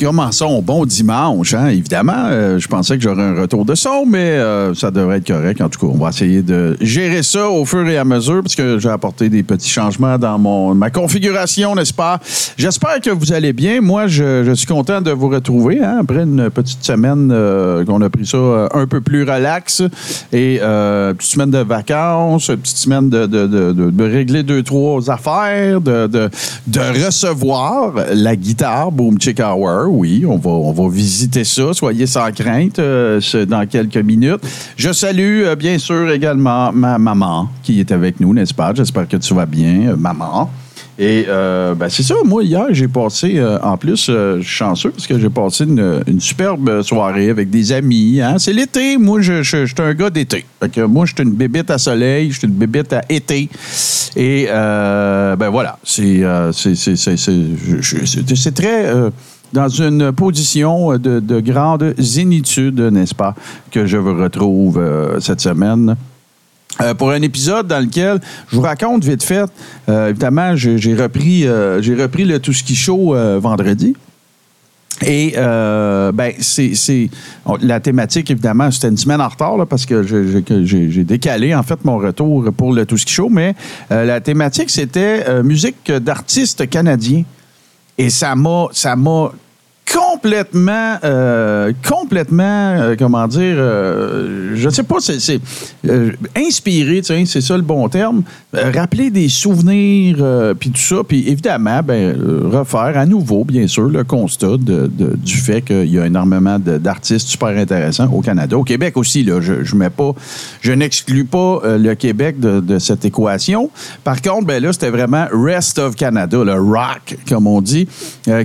Commençons bon dimanche. Hein, évidemment, euh, je pensais que j'aurais un retour de son, mais euh, ça devrait être correct. En tout cas, on va essayer de gérer ça au fur et à mesure, parce que j'ai apporté des petits changements dans mon, ma configuration, n'est-ce pas? J'espère que vous allez bien. Moi, je, je suis content de vous retrouver hein, après une petite semaine euh, qu'on a pris ça un peu plus relax et euh, petite semaine de vacances, une petite semaine de, de, de, de- régler deux, trois affaires, de, de, recevoir la guitare Boom Chick Oui, on va, on va visiter ça. Soyez sans crainte euh, dans quelques minutes. Je salue euh, bien sûr également ma maman qui est avec nous, n'est-ce pas? J'espère que tu vas bien, euh, maman. Et ben, c'est ça, moi, hier, j'ai passé, en plus, je suis chanceux parce que j'ai passé une, une superbe soirée avec des amis. Hein? C'est l'été, moi, je, suis un gars d'été. Moi, je suis une bébite à soleil, je suis une bébite à été. Et ben voilà, c'est- c'est très... dans une position de, de grande zénitude, n'est-ce pas, que je vous retrouve euh, cette semaine. Euh, pour un épisode dans lequel je vous raconte vite fait. euh, évidemment, j'ai repris, repris le Tout Ski Show vendredi. Et ben c'est la thématique évidemment c'était une semaine en retard là, parce que j'ai décalé en fait mon retour pour le Tout Ski Show, mais la thématique c'était musique d'artistes canadiens et ça m'a ça m'a complètement euh, complètement euh, comment dire euh, je sais pas c'est euh, inspiré tu sais, c'est ça le bon terme. Euh, rappeler des souvenirs euh, puis tout ça puis évidemment ben refaire à nouveau bien sûr le constat de- de- du fait qu'il y a énormément d'artistes super intéressants au Canada. Au Québec aussi là je, je mets pas je n'exclus pas le Québec de, de cette équation. Par contre ben là c'était vraiment rest of Canada le rock comme on dit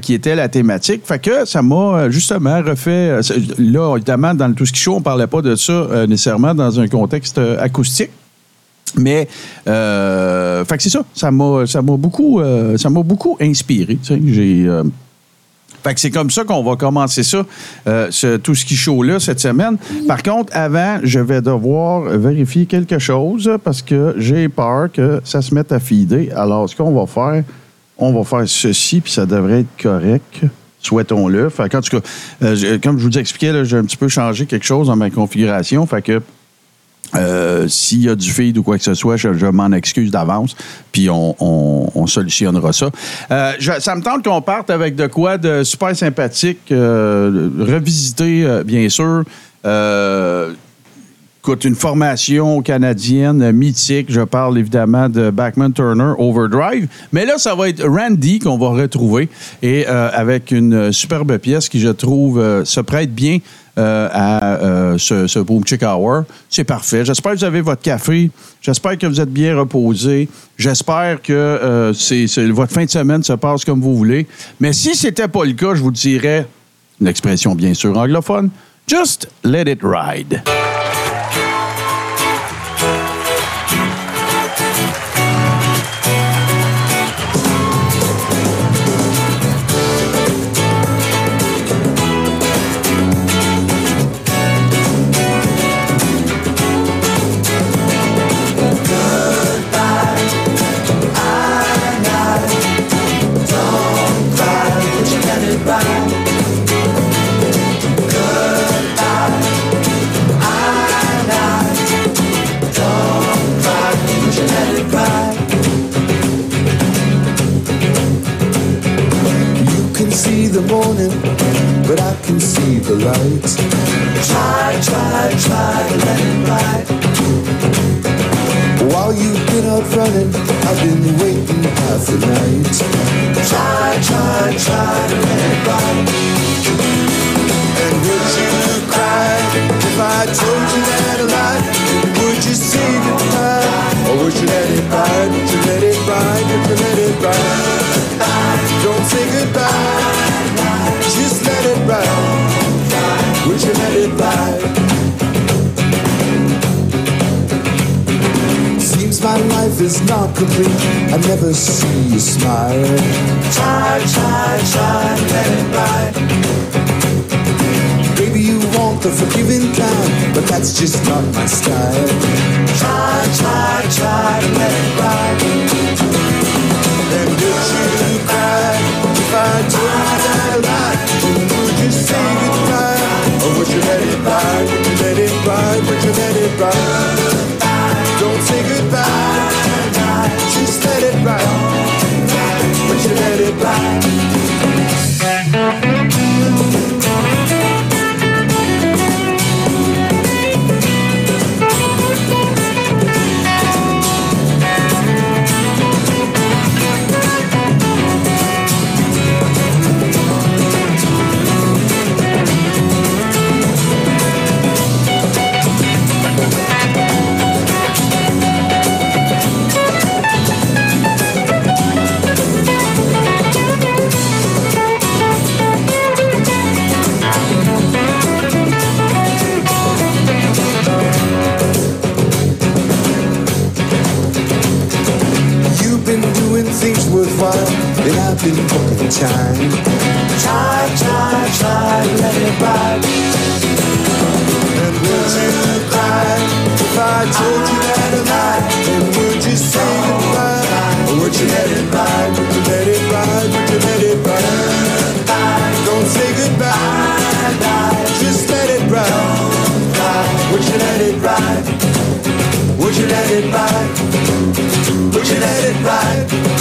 qui était la thématique. Fait que ça m'a euh, justement refait euh, là évidemment dans le tout ski show on parlait pas de ça euh, nécessairement dans un contexte acoustique mais, fait que c'est ça. Ça m'a, ça m'a beaucoup, ça m'a beaucoup inspiré. J'ai, fait que c'est comme ça qu'on va commencer ça, ce tout ski show-là cette semaine. Par contre, avant, je vais devoir vérifier quelque chose parce que j'ai peur que ça se mette à fider. Alors, ce qu'on va faire, on va faire ceci, puis ça devrait être correct. Souhaitons-le. Fait que, en tout cas, euh, comme je vous expliquais, j'ai un petit peu changé quelque chose dans ma configuration. Fait que euh, S'il y a du feed ou quoi que ce soit, je, m'en excuse d'avance, puis on, on- on solutionnera ça. Euh, ça me tente qu'on parte avec de quoi de super sympathique, euh, bien sûr. Écoute, une formation canadienne mythique. Je parle évidemment de Backman Turner Overdrive. Mais là, ça va être Randy qu'on va retrouver et euh, avec une superbe pièce qui, je trouve, euh, se prête bien euh, à ce, Boom Chick Hour. C'est parfait. J'espère que vous avez votre café. J'espère que vous êtes bien reposé. J'espère que votre fin de semaine se passe comme vous voulez. Mais si c'était pas le cas, je vous dirais, une expression bien sûr anglophone, just let it ride. I've been booking time. Try, try, try, let it ride. And would you cry if I told you that I lied? And would you say goodbye? Or would you let it ride? Would you let it ride? Would you let it ride? Don't say goodbye. Just let it ride. Would you let it ride? Would you let it ride? Would you let it ride?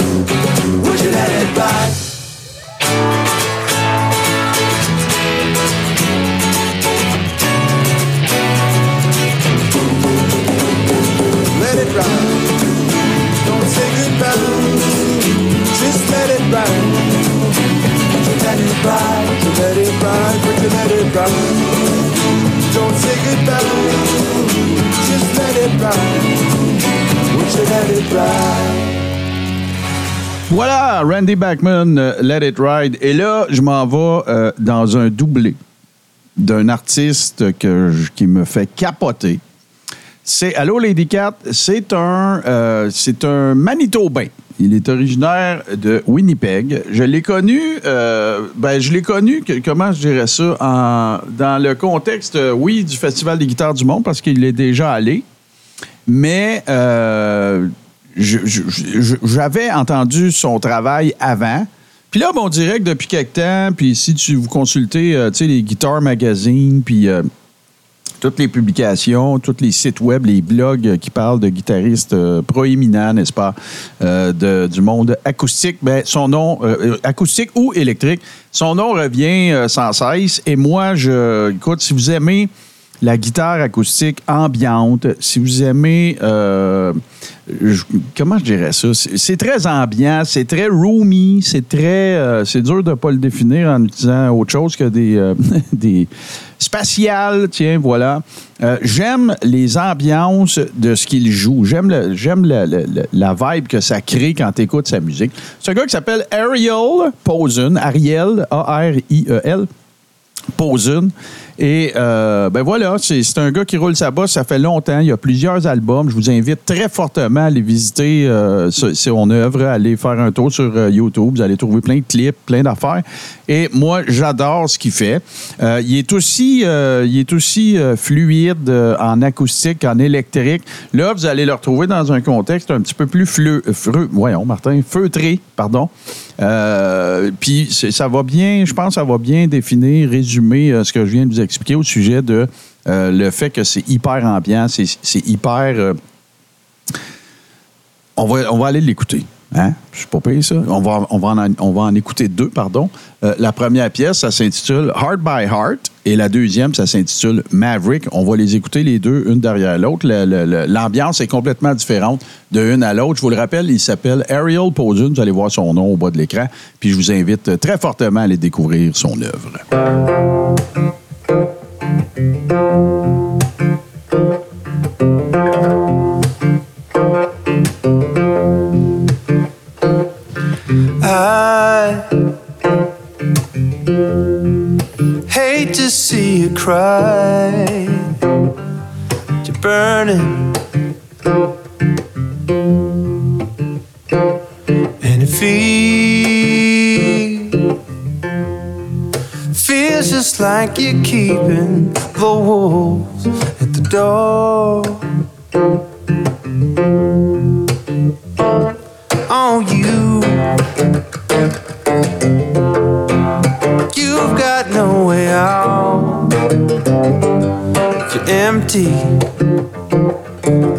Voilà, Randy Backman, euh, Let It Ride. Et là, je m'en vais euh, dans un doublé d'un artiste que je- qui me fait capoter. C'est Allô Lady Cat, c'est un, euh, un Manitobain. Il est originaire de Winnipeg. Je l'ai connu, euh, ben, je l'ai connu, comment je dirais ça, dans le contexte, euh, oui, du Festival des guitares du monde, parce qu'il est déjà allé. Mais j'avais entendu son travail avant. Puis là, bon, on dirait que depuis quelque temps, puis si tu vous consultez, tu sais, les Guitar Magazine, puis toutes les publications, tous les sites web, les blogs qui parlent de guitaristes euh, proéminents, n'est-ce pas, euh, du monde acoustique, ben, son nom, euh, acoustique ou électrique, son nom revient sans cesse. Et moi, je, écoute, si vous aimez la guitare acoustique ambiante, si vous aimez, euh, comment je dirais ça, c'est très ambiant, c'est très roomy, c'est très, euh, c'est dur de ne pas le définir en utilisant autre chose que des, euh, des spatiales, tiens, voilà. Euh, j'aime les ambiances de ce qu'il joue. J'aime j'aime le- la vibe que ça crée quand tu écoutes sa musique. C'est un gars qui s'appelle Ariel Posen, Ariel, A-R-I-E-L. Posen. Et euh, ben voilà, c'est un gars qui roule sa bosse, ça fait longtemps. Il y a plusieurs albums. Je vous invite très fortement à aller visiter euh, son œuvre, à aller faire un tour sur euh, YouTube. Vous allez trouver plein de clips, plein d'affaires. Et moi, j'adore ce qu'il fait. Euh, il est aussi, euh, il est aussi euh, fluide en acoustique, en électrique. Là, vous allez le retrouver dans un contexte un petit peu plus fleu, voyons, Martin, feutré, pardon. Euh, Puis ça va bien, je pense, que ça va bien définir, résumer euh, ce que je viens de vous expliquer au sujet de euh, le fait que c'est hyper ambiant, c'est hyper. on va, on va aller l'écouter. Hein? C'est pas pire, ça. On va, on, va en, on va en écouter deux, pardon. Euh, la première pièce, ça s'intitule Heart by Heart. Et la deuxième, ça s'intitule Maverick. On va les écouter les deux, une derrière l'autre. L'ambiance est complètement différente de une à l'autre. Je vous le rappelle, il s'appelle Ariel Podun. Vous allez voir son nom au bas de l'écran. Puis je vous invite très fortement à aller découvrir son œuvre. Hate to see you cry. You're burning, and it feels feels just like you're keeping the wolves at the door. You've got no way out. You're empty.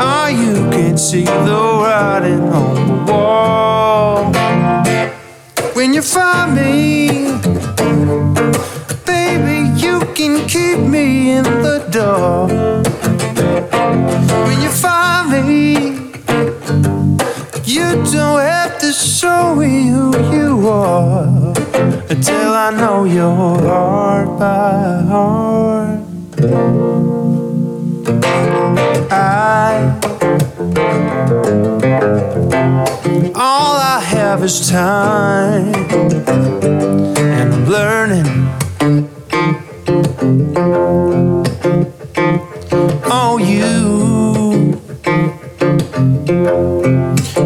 Oh, you can see the writing on the wall. When you find me, baby, you can keep me in the dark. When you find me, you don't have to show me who you are until I know your heart by heart. I all I have is time, and I'm learning. Oh, you.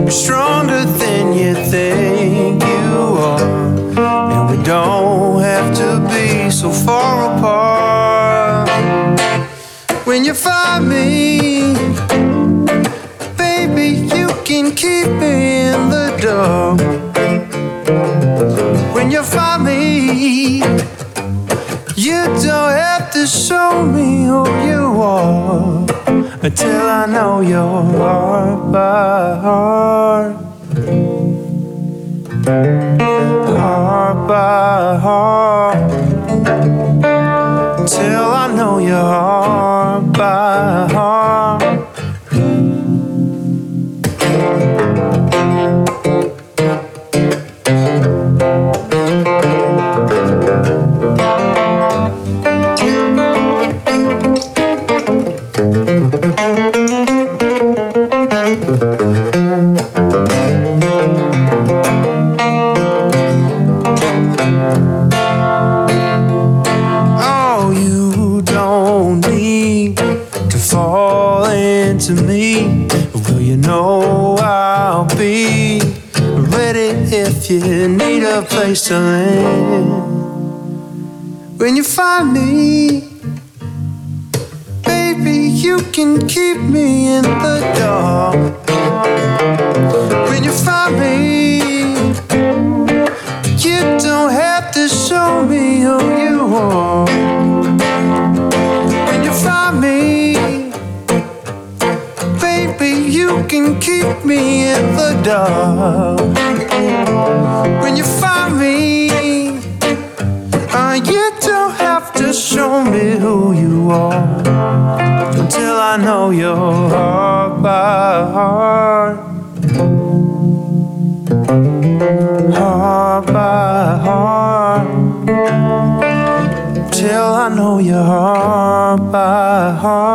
You're stronger than you think you are. And we don't have to be so far apart. When you find me, baby, you can keep me in the dark. When you find me, you don't have to show me who you are until I know your heart by heart. Heart by heart. Till I know your heart by heart. Place to land. When you find me, baby, you can keep me in the dark. When you find me, you don't have to show me who you are. When you find me, baby, you can keep me in the dark. Know your heart by heart. Heart by heart. Till I know your heart by heart.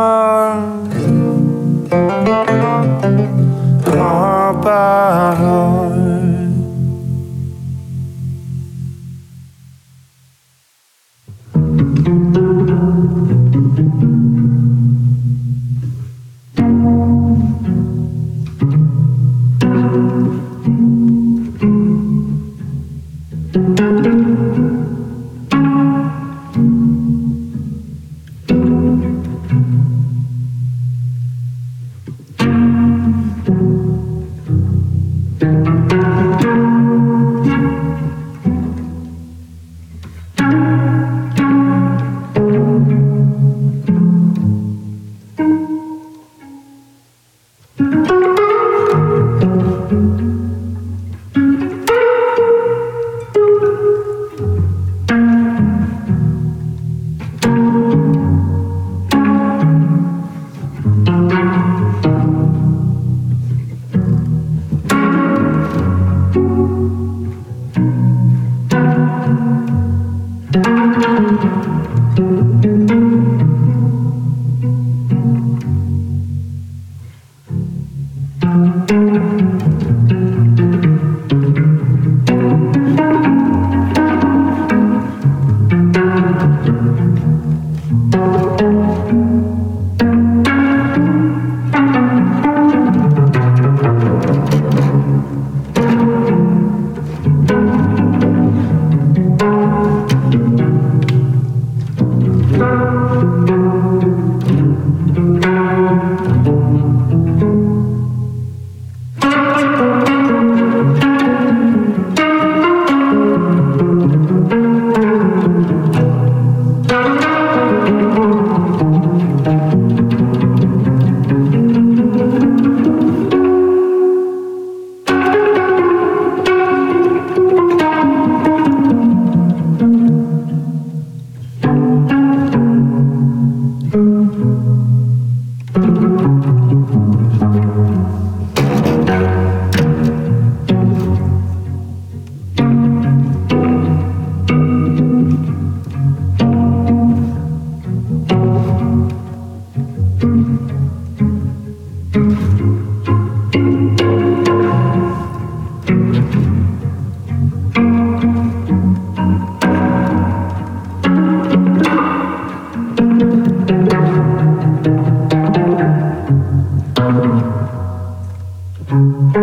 Thank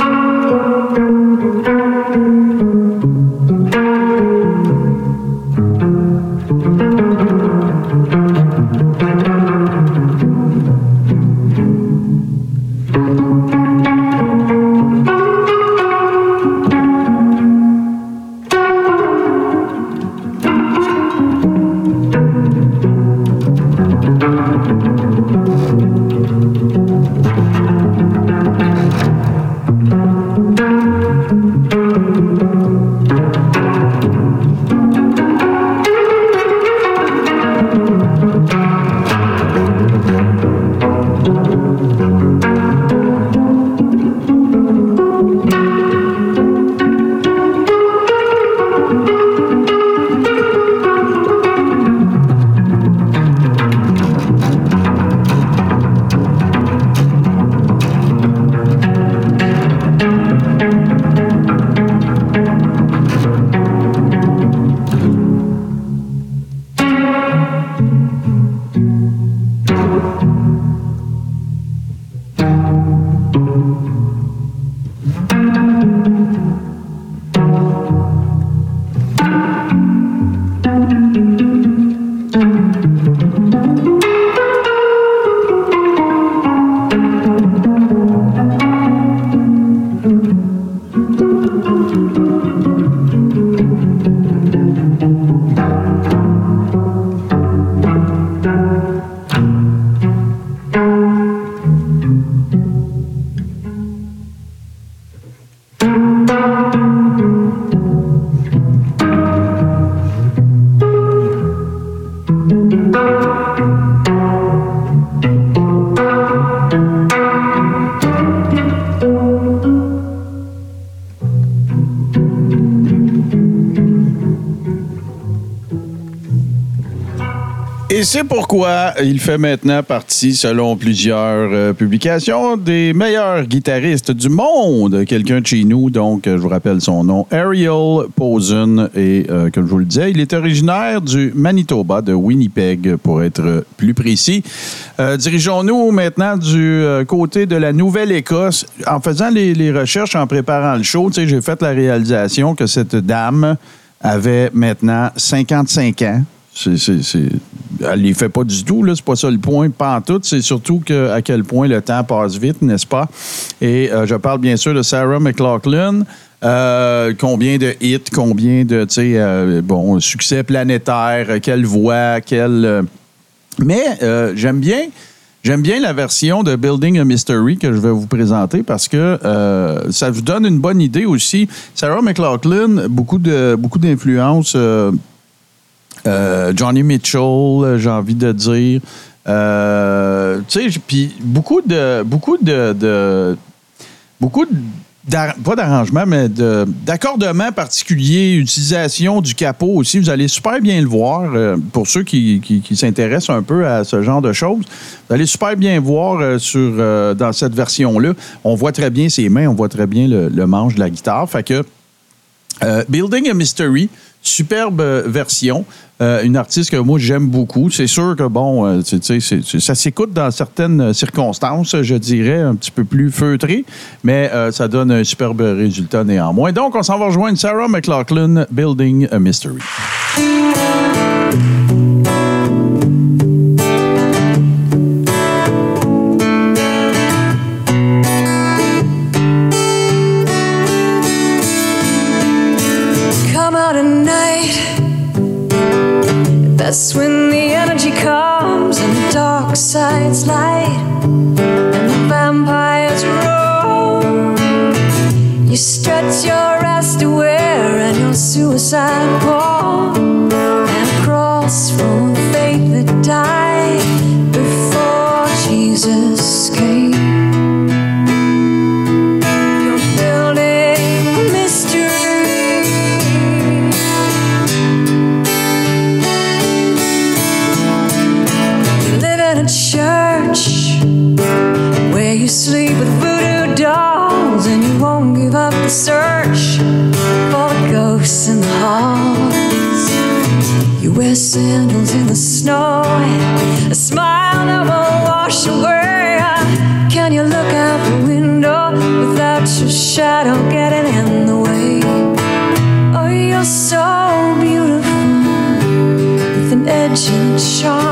you. Et c'est pourquoi il fait maintenant partie, selon plusieurs euh, publications, des meilleurs guitaristes du monde. Quelqu'un de chez nous, donc je vous rappelle son nom, Ariel Posen. Et euh, comme je vous le disais, il est originaire du Manitoba, de Winnipeg, pour être plus précis. Euh, Dirigeons-nous maintenant du côté de la Nouvelle-Écosse. En faisant les, recherches, en préparant le show, j'ai fait la réalisation que cette dame avait maintenant 55 ans. C'est- Elle les fait pas du tout, là. C'est pas ça le point, pas en tout. C'est surtout à quel point le temps passe vite, n'est-ce pas? Et euh, je parle bien sûr de Sarah McLaughlin. Euh, combien de hits, combien de, euh, bon, succès planétaire, quelle voix, quelle. mais j'aime bien. J'aime bien la version de Building a Mystery que je vais vous présenter parce que ça vous donne une bonne idée aussi. Sarah McLaughlin, beaucoup de beaucoup d'influences. euh, euh, Johnny Mitchell, euh, j'ai envie de dire. Euh, tu sais, puis beaucoup de beaucoup de, beaucoup pas d'arrangement, mais de- d'accordement particulier, utilisation du capot aussi. Vous allez super bien le voir. pour ceux qui, qui- s'intéressent un peu à ce genre de choses, vous allez super bien voir sur, dans cette version-là. On voit très bien ses mains, on voit très bien le, le manche de la guitare. Fait que Building a Mystery, superbe euh, version. Euh, une artiste que moi j'aime beaucoup. C'est sûr que bon, euh, ça s'écoute dans certaines circonstances, je dirais, un petit peu plus feutré, mais ça donne un superbe résultat néanmoins. Donc, on s'en va rejoindre Sarah McLaughlin, Building a Mystery. That's when the energy comes and the dark side's light and the vampires roar. You stretch your ass to wear and your suicide paw and cross from faith that died sandals in the snow, a smile that won't wash away. Can you look out the window without your shadow getting in the way? Oh, you're so beautiful with an edge and charm,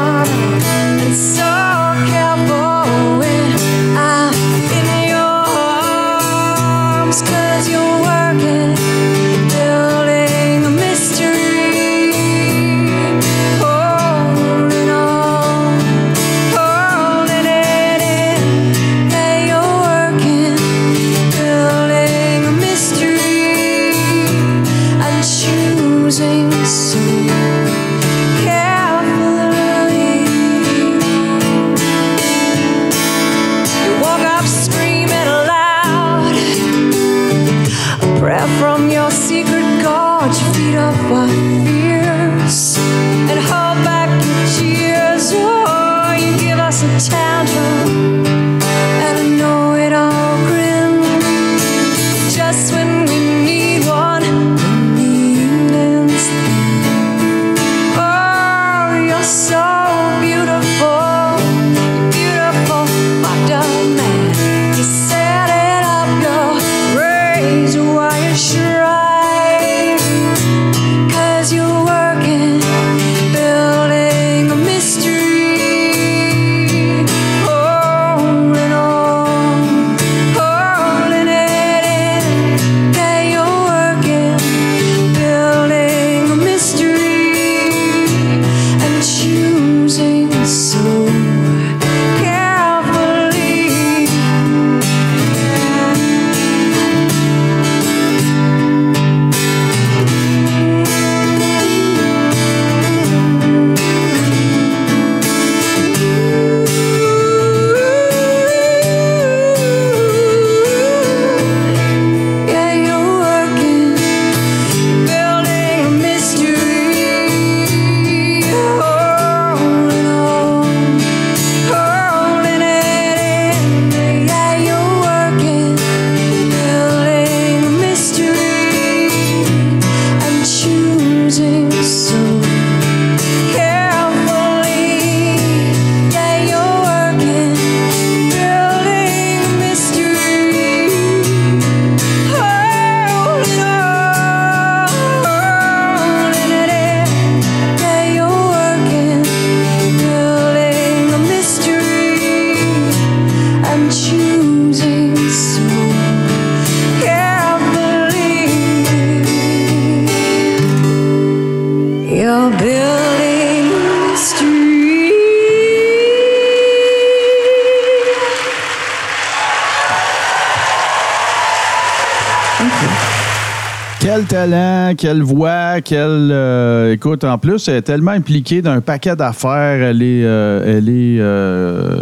quelle voix, quelle. euh, écoute, en plus, elle est tellement impliquée dans un paquet d'affaires. Elle est, euh, elle est euh,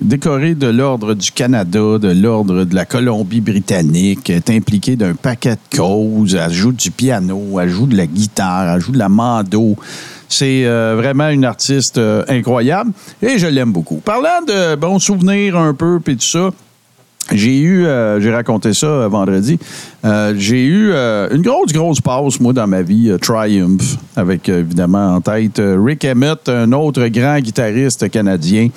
décoré de l'Ordre du Canada, de l'Ordre de la Colombie-Britannique, est impliquée d'un paquet de causes. Elle joue du piano, elle joue de la guitare, elle joue de la mando. C'est vraiment une artiste incroyable et je l'aime beaucoup. Parlant de bons souvenirs un peu, puis tout ça, j'ai eu, euh, j'ai raconté ça euh, vendredi, euh, j'ai eu euh, une grosse, grosse passe, moi, dans ma vie, euh, Triumph, avec évidemment en tête Rick Emmett, un autre grand guitariste canadien.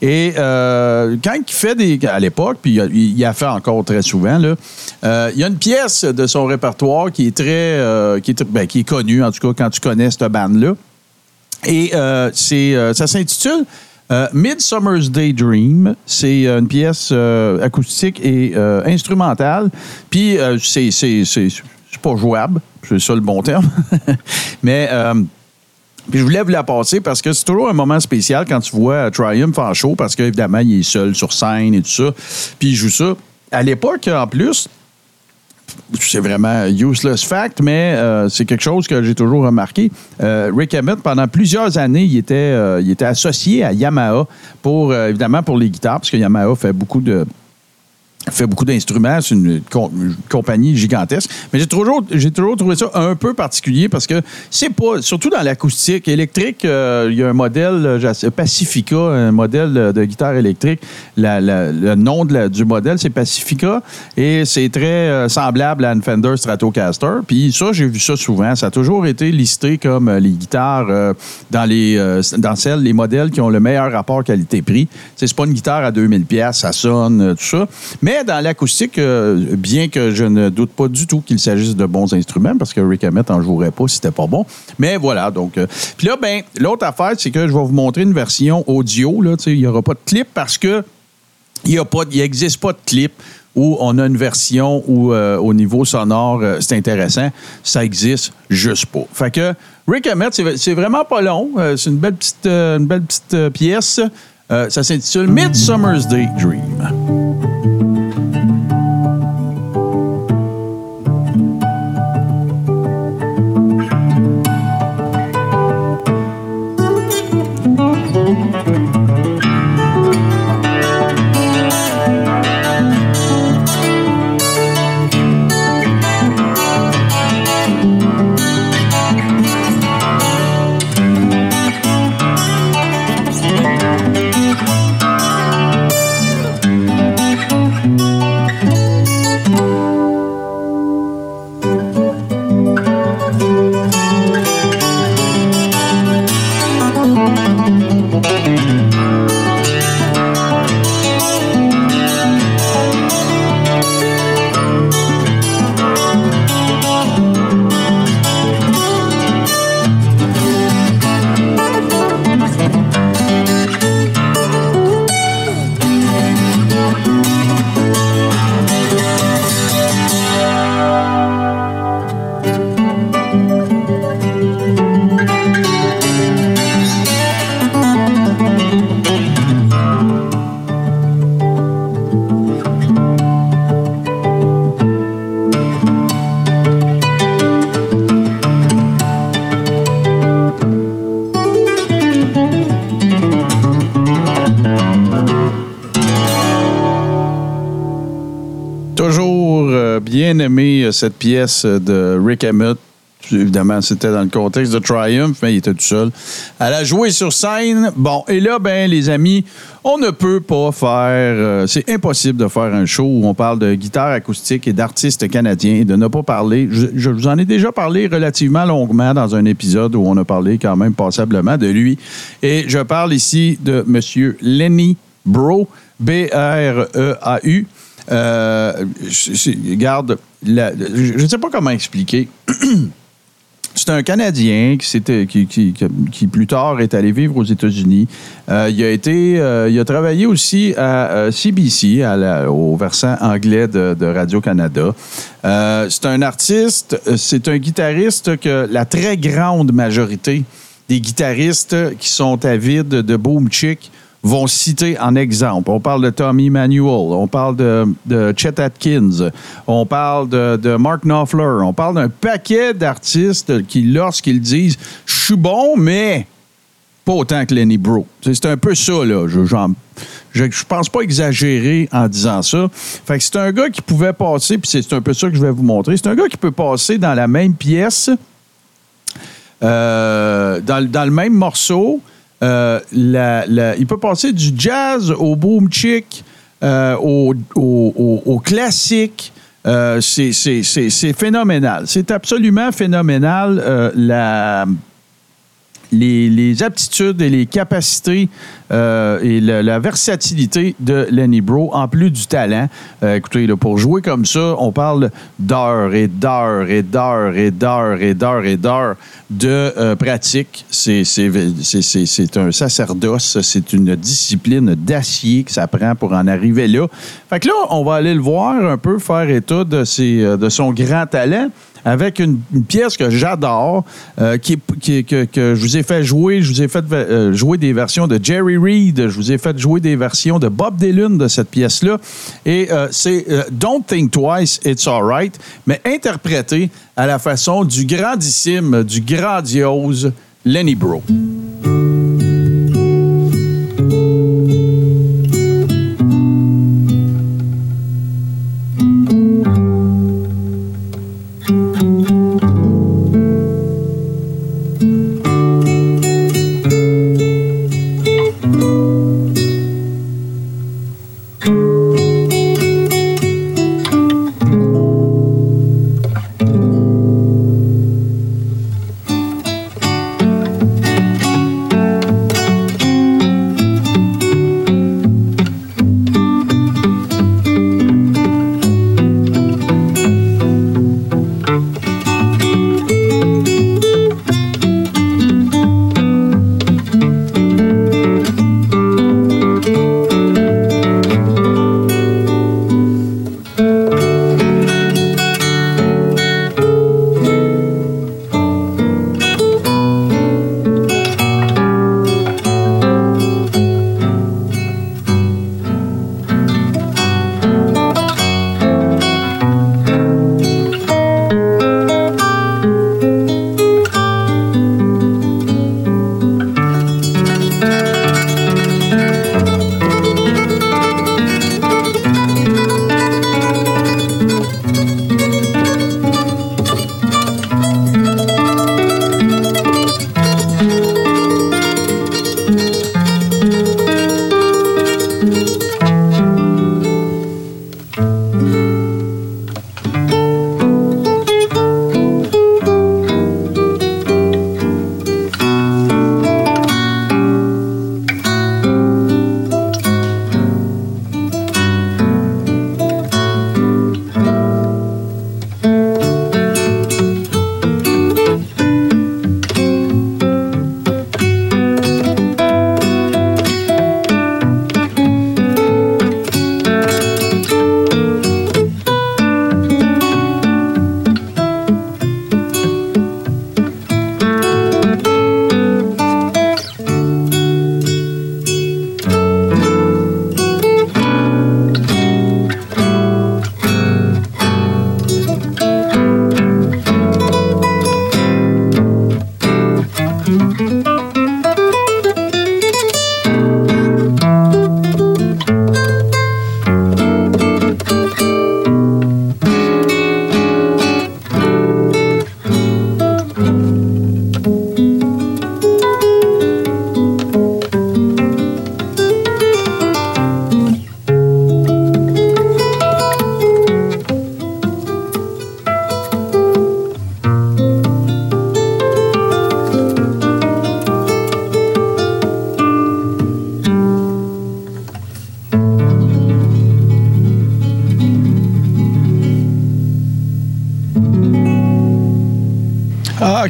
Et quand il fait des. À l'époque, puis il, a- fait encore très souvent, là, il y a une pièce de son répertoire qui est très. qui, est, ben, qui est connue, en tout cas, quand tu connais cette bande-là. Et c'est, ça s'intitule euh, Midsummer's Daydream. C'est euh, une pièce euh, acoustique et euh, instrumentale. Puis c'est, c'est, c'est, pas jouable, c'est ça le bon terme. Mais. puis je voulais vous la passer parce que c'est toujours un moment spécial quand tu vois Triumph en show parce qu'évidemment, il est seul sur scène et tout ça. Puis il joue ça. À l'époque, en plus, c'est vraiment useless fact, mais euh, c'est quelque chose que j'ai toujours remarqué. Euh, Rick Emmett, pendant plusieurs années, il était, euh, il était associé à Yamaha pour, évidemment, pour les guitares, parce que Yamaha fait beaucoup de fait beaucoup d'instruments, c'est une, com- une compagnie gigantesque. Mais j'ai toujours, j'ai toujours trouvé ça un peu particulier parce que c'est pas, surtout dans l'acoustique électrique, euh, il y a un modèle euh, Pacifica, un modèle de, guitare électrique. Le nom de du modèle, c'est Pacifica et c'est très euh, semblable à une Fender Stratocaster. Puis ça, j'ai vu ça souvent. Ça a toujours été listé comme les guitares dans les dans celles, les modèles qui ont le meilleur rapport qualité-prix. C'est pas une guitare à 2000 pièces, ça sonne, tout ça. Mais dans l'acoustique, euh, bien que je ne doute pas du tout qu'il s'agisse de bons instruments, parce que Rick Emmett en jouerait pas si c'était pas bon. Mais voilà, donc. euh, Puis là, ben, l'autre affaire, c'est que je vais vous montrer une version audio. Il n'y aura pas de clip parce que il n'existe pas de clip où on a une version où, euh, au niveau sonore, c'est intéressant. Ça existe juste pas. Fait que Rick Emmett, c'est vraiment pas long. C'est une belle petite, une belle petite pièce. Ça s'intitule Midsummer's Day Dream. Euh, cette pièce euh, de Rick Emmett. Évidemment, c'était dans le contexte de Triumph, mais il était tout seul. Elle a joué sur scène. Bon, et là, ben, les amis, on ne peut pas faire. euh, c'est impossible de faire un show où on parle de guitare acoustique et d'artistes canadiens et de ne pas parler. Je, je vous en ai déjà parlé relativement longuement dans un épisode où on a parlé quand même passablement de lui. Et je parle ici de M. Lenny Bro, B-R-E-A-U. Euh, je- ne sais pas comment expliquer. C'est un Canadien qui, qui, qui- plus tard est allé vivre aux États-Unis. Euh, il a été, euh, il a travaillé aussi à CBC, au versant anglais de, Radio-Canada. Euh, c'est un artiste, c'est un guitariste que la très grande majorité des guitaristes qui sont avides de boom chick vont citer en exemple. On parle de Tommy Manuel, on parle de, Chet Atkins, on parle de, Mark Knopfler, on parle d'un paquet d'artistes qui, lorsqu'ils disent « je suis bon, mais pas autant que Lenny Bro. C'est un peu ça, là. Je, j'en- je, je pense pas exagérer en disant ça. Fait que c'est un gars qui pouvait passer, puis c'est un peu ça que je vais vous montrer. C'est un gars qui peut passer dans la même pièce, euh, dans le même morceau. Euh, la- il peut passer du jazz au boom chick, euh, au, classique. Euh, c'est- phénoménal. C'est absolument phénoménal. la, les, aptitudes et les capacités euh, et la, versatilité de Lenny Bro, en plus du talent. Euh, écoutez, pour jouer comme ça, on parle d'heures et d'heures et d'heures et d'heures et d'heures et d'heures de euh, pratique. C'est un sacerdoce, c'est une discipline d'acier que ça prend pour en arriver là. Fait que là, on va aller le voir un peu, faire état de son grand talent avec une, pièce que j'adore, euh, qui, que, je vous ai fait jouer. Je vous ai fait euh, jouer des versions de Jerry Reed. Je vous ai fait jouer des versions de Bob Dylan de cette pièce-là. Et euh, c'est Don't Think Twice, It's Alright, mais interprété à la façon du grandissime, du grandiose Lenny Bro.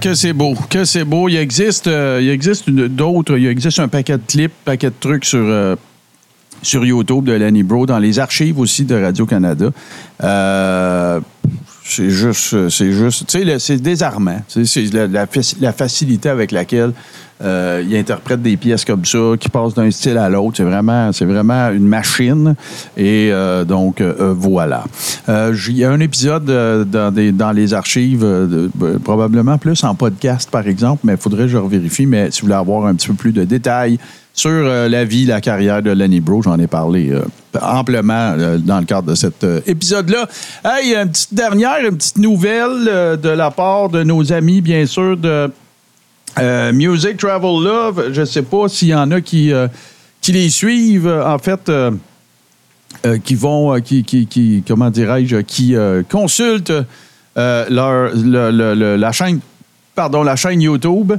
Que c'est beau, que c'est beau. Il existe, euh, il existe d'autres, il existe un paquet de clips, paquet de trucs sur, euh, sur YouTube de Lenny Bro, dans les archives aussi de Radio-Canada. Euh, c'est juste, c'est juste, tu sais, c'est désarmant. C'est la, la la facilité avec laquelle Euh, il interprète des pièces comme ça, qui passent d'un style à l'autre. C'est vraiment, c'est vraiment une machine. Et euh, donc, euh, voilà. Euh, Il y a un épisode euh, dans, des- dans les archives, euh, euh, probablement plus en podcast, par exemple, mais il faudrait que je revérifie. Mais si vous voulez avoir un petit peu plus de détails sur euh, la vie, la carrière de Lenny Bro, j'en ai parlé euh, amplement euh, dans le cadre de cet épisode-là. Hey, une petite dernière, une petite nouvelle de la part de nos amis, bien sûr, de Music Travel Love. Je ne sais pas s'il y en a qui, qui les suivent. En fait, qui vont, qui, comment dirais-je, qui consultent leur, le- le- le- la chaîne, pardon, la chaîne YouTube.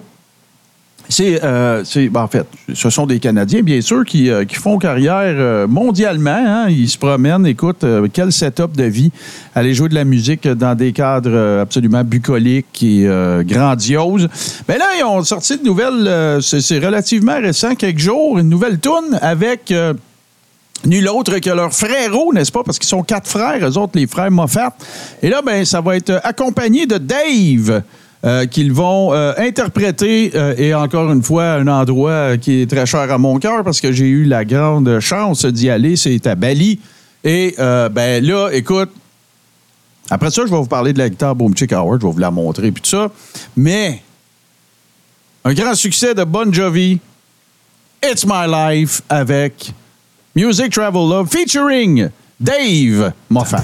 C'est, euh, ben, en fait, ce sont des Canadiens, bien sûr, qui, euh, qui font carrière euh, mondialement. hein. Ils se promènent, écoute, euh, quel setup de vie. Aller jouer de la musique dans des cadres euh, absolument bucoliques et euh, grandioses. Mais là, ils ont sorti de nouvelles, c'est, relativement récent, quelques jours, une nouvelle tourne avec... Nul autre que leurs frérot, n'est-ce pas? Parce qu'ils sont quatre frères, eux autres, les frères Moffat. Et là, ben, ça va être accompagné de Dave. Euh, qu'ils vont euh, interpréter, euh, et encore une fois, un endroit qui est très cher à mon cœur parce que j'ai eu la grande chance d'y aller, c'est à Bali. Et ben là, écoute, après ça, je vais vous parler de la guitare Boom Chick Howard, je vais vous la montrer, puis tout ça. Mais, un grand succès de Bon Jovi, It's My Life, avec Music Travel Love featuring Dave Moffat.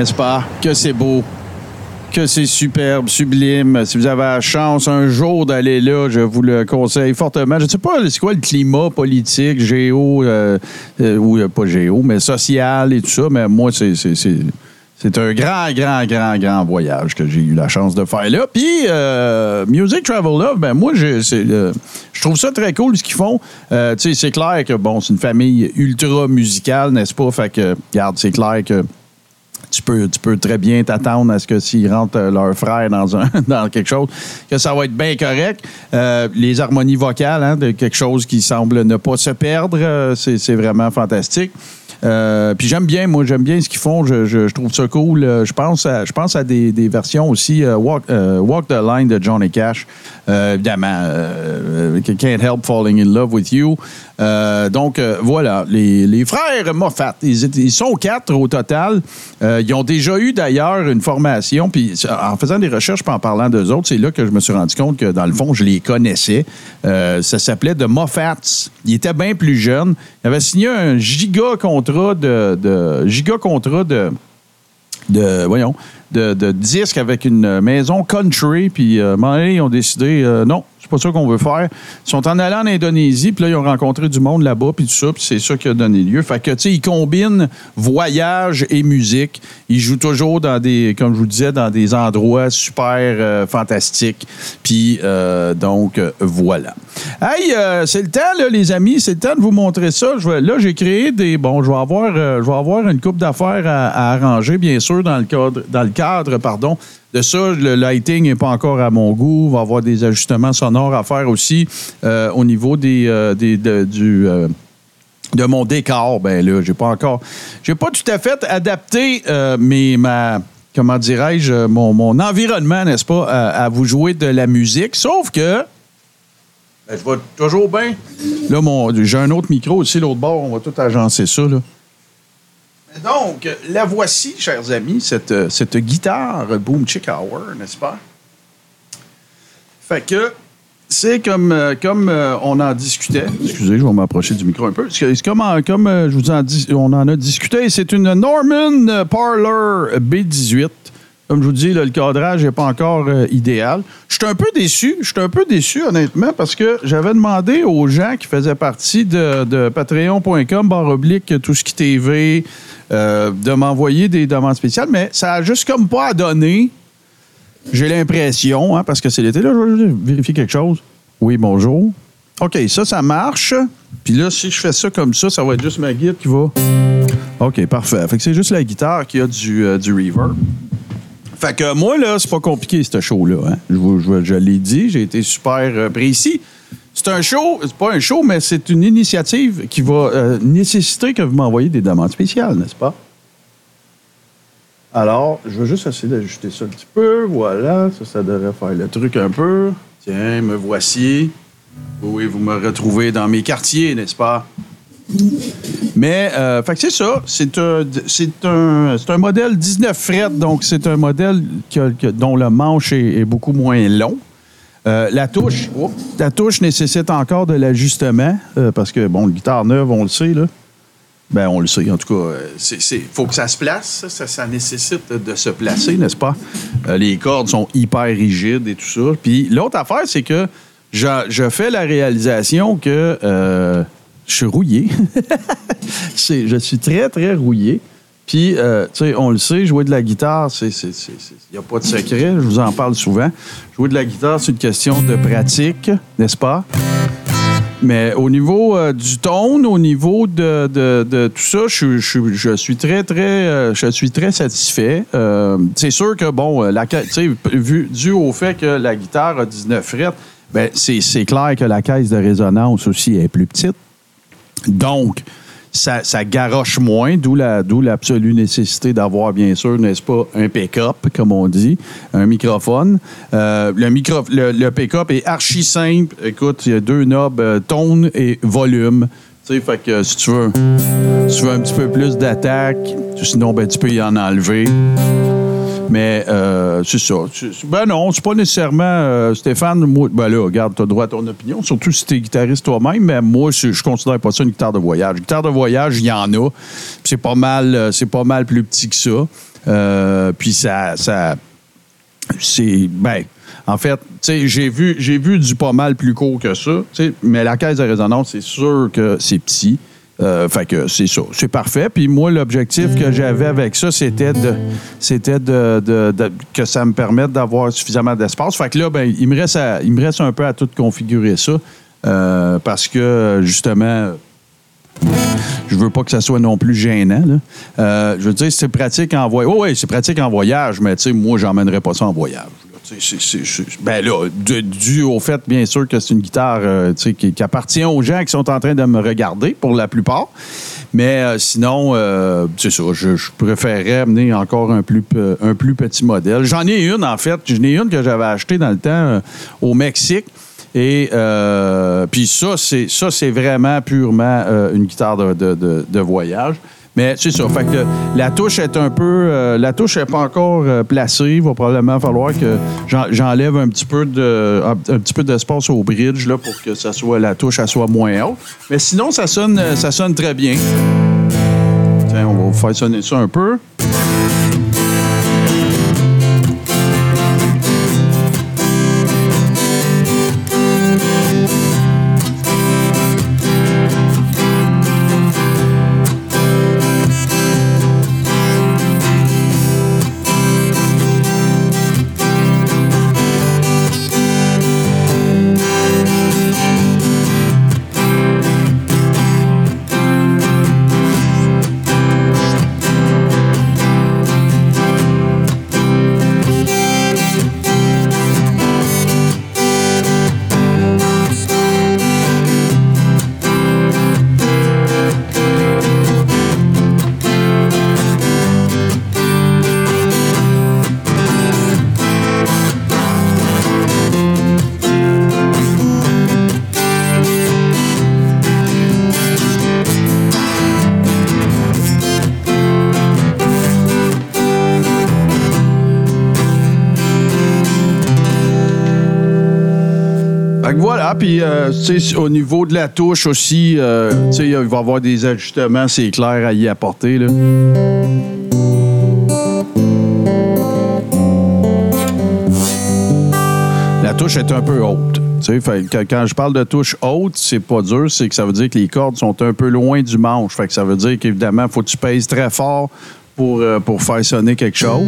n'est-ce pas? Que c'est beau. Que c'est superbe, sublime. Si vous avez la chance un jour d'aller là, je vous le conseille fortement. Je ne sais pas c'est quoi le climat politique, géo, euh, euh, ou euh, pas géo, mais social et tout ça, mais moi, c'est. c'est- un grand, grand, grand, grand voyage que j'ai eu la chance de faire là. Puis, Music Travel Love, ben moi, je, je trouve ça très cool ce qu'ils font. Tu sais, c'est clair que, bon, c'est une famille ultra musicale, n'est-ce pas? Fait que, regarde, c'est clair que tu peux, tu peux très bien t'attendre à ce que s'ils rentrent euh, leur frère dans, un, dans quelque chose, que ça va être bien correct. Euh, les harmonies vocales, hein, de quelque chose qui semble ne pas se perdre, euh, c'est vraiment fantastique. Puis j'aime bien, moi, j'aime bien ce qu'ils font. Je, je- trouve ça cool. Je pense à, je pense à des, des versions aussi. Walk, Walk the Line de Johnny Cash. Euh, évidemment, euh, euh, Can't Help Falling in Love with You. Euh, donc, voilà, les, les frères Moffat, ils, ils sont quatre au total. Ils ont déjà eu d'ailleurs une formation. Puis en faisant des recherches, puis en parlant d'eux autres, c'est là que je me suis rendu compte que dans le fond, je les connaissais. Ça s'appelait The Moffats. Ils étaient bien plus jeunes. Ils avaient signé un giga contrat de, de giga contrat de de voyons de, de disques avec une maison country puis euh, ils ont décidé euh, non pas ça qu'on veut faire. Ils sont en allant en Indonésie puis là ils ont rencontré du monde là-bas puis tout ça puis c'est ça qui a donné lieu. Fait que tu sais ils combinent voyage et musique. Ils jouent toujours dans des comme je vous disais dans des endroits super euh, fantastiques. Puis euh, donc voilà. Hey euh, c'est le temps là les amis c'est le temps de vous montrer ça. Là j'ai créé des bon je vais avoir je vais avoir une coupe d'affaires à, à arranger bien sûr dans le cadre dans le cadre pardon de ça le lighting n'est pas encore à mon goût il va y avoir des ajustements sonores à faire aussi euh, au niveau des, euh, des de- du euh, de mon décor, ben là, j'ai pas encore, j'ai pas tout à fait adapté mes, ma, comment dirais-je, mon, mon environnement, n'est-ce pas, à, à vous jouer de la musique. Sauf que, ben, je vais toujours bien. Là, mon, j'ai un autre micro aussi, l'autre bord, on va tout agencer ça, là. Donc, la voici, chers amis, cette, cette guitare Boom Chick Hour, n'est-ce pas? Fait que c'est comme, euh, comme euh, on en discutait. Excusez, je vais m'approcher du micro un peu. C'est comme, comme euh, je vous en dis, on en a discuté. C'est une Norman Parlor B18. Comme je vous dis, le cadrage n'est pas encore euh, idéal. Je suis un peu déçu. Je suis un peu déçu, honnêtement, parce que j'avais demandé aux gens qui faisaient partie de, patreon.com, barre oblique, tout ce qui TV, euh, de m'envoyer des demandes spéciales, mais ça a juste comme pas à donner. J'ai l'impression, hein, parce que c'est l'été, là, je vais vérifier quelque chose. Oui, bonjour. OK, ça, ça marche. Puis là, si je fais ça comme ça, ça va être juste ma guide qui va. OK, parfait. Fait que c'est juste la guitare qui a du, euh, du reverb. Fait que moi, là, c'est pas compliqué, ce show-là. hein. Je, je, je l'ai dit, j'ai été super euh, précis. C'est un show, c'est pas un show, mais c'est une initiative qui va euh, nécessiter que vous m'envoyiez des demandes spéciales, n'est-ce pas? Alors, je vais juste essayer d'ajuster ça un petit peu. Voilà, ça, ça devrait faire le truc un peu. Tiens, me voici. Oui, vous me retrouvez dans mes quartiers, n'est-ce pas? Mais, euh, fait que c'est ça. C'est un, c'est un, c'est un modèle 19 frettes, donc c'est un modèle dont le manche est, beaucoup moins long. Euh, la touche, la touche nécessite encore de l'ajustement euh, parce que bon, le guitare neuve, on le sait là. Ben, on le sait. En tout cas, euh, c'est, c'est- faut que ça se place. Ça, ça nécessite de se placer, n'est-ce pas? Les cordes sont hyper rigides et tout ça. Puis l'autre affaire, c'est que je, je fais la réalisation que je suis rouillé. Je suis très, très rouillé. Puis, euh, tu sais, on le sait, jouer de la guitare, il n'y a pas de secret. Je vous en parle souvent. Jouer de la guitare, c'est une question de pratique, n'est-ce pas? Mais au niveau euh, du tone, au niveau de, tout ça, je, suis très, très, euh, je suis très satisfait. C'est sûr que, bon, la, vu, dû au fait que la guitare a 19 frettes, ben, c'est clair que la caisse de résonance aussi est plus petite. Donc, ça, garoche moins, d'où la, d'où l'absolue nécessité d'avoir, bien sûr, n'est-ce pas, un pick-up, comme on dit, un microphone. Euh, le, pick-up est archi simple. Écoute, il y a deux knobs, euh, tone et volume. Tu sais, fait que si tu veux, tu veux un petit peu plus d'attaque, sinon, ben, tu peux y en enlever. Mais euh, c'est ça. Ben non, c'est pas nécessairement euh, Stéphane. Moi, ben là, regarde, t'as droit à ton opinion, surtout si t'es guitariste toi-même. Mais moi, je, considère pas ça une guitare de voyage. Guitare de voyage, il y en a. C'est pas mal, euh, c'est pas mal plus petit que ça. Puis ça, ça c'est ben en fait, j'ai vu j'ai vu du pas mal plus court que ça, mais la caisse de résonance, c'est sûr que c'est petit. Euh, fait que c'est ça, c'est parfait. Puis moi, l'objectif que j'avais avec ça, c'était de, c'était que ça me permette d'avoir suffisamment d'espace. Fait que là, ben, il me reste, il me reste un peu à tout configurer ça euh, parce que justement, je veux pas que ça soit non plus gênant. Euh, je veux dire, c'est pratique en voyage. Oui, oui, c'est pratique en voyage, mais tu sais, moi, j'emmènerais pas ça en voyage. Ben là, dû au fait, bien sûr, que c'est une guitare euh, qui, appartient aux gens qui sont en train de me regarder, pour la plupart. Mais euh, sinon, euh, c'est ça, je, je préférerais amener encore un plus, petit modèle. J'en ai une, en fait. J'en ai une que j'avais achetée dans le temps au Mexique. Et puis ça, c'est ça, c'est vraiment purement une guitare de voyage. Mais c'est ça. Fait que la touche est un peu. euh, la touche n'est pas encore euh, placée. Il va probablement falloir que j'en- j'enlève un petit peu de un petit peu d'espace au bridge là, pour que ça soit la touche elle soit moins haute. Mais sinon, ça sonne, euh, ça sonne très bien. Tiens, on va vous faire sonner ça un peu. Puis euh, au niveau de la touche aussi, euh, il va y avoir des ajustements, c'est clair à y apporter. Là. La touche est un peu haute. Quand je parle de touche haute, c'est pas dur, c'est que ça veut dire que les cordes sont un peu loin du manche. Fait que ça veut dire qu'évidemment, il faut que tu pèses très fort pour, euh, pour faire sonner quelque chose.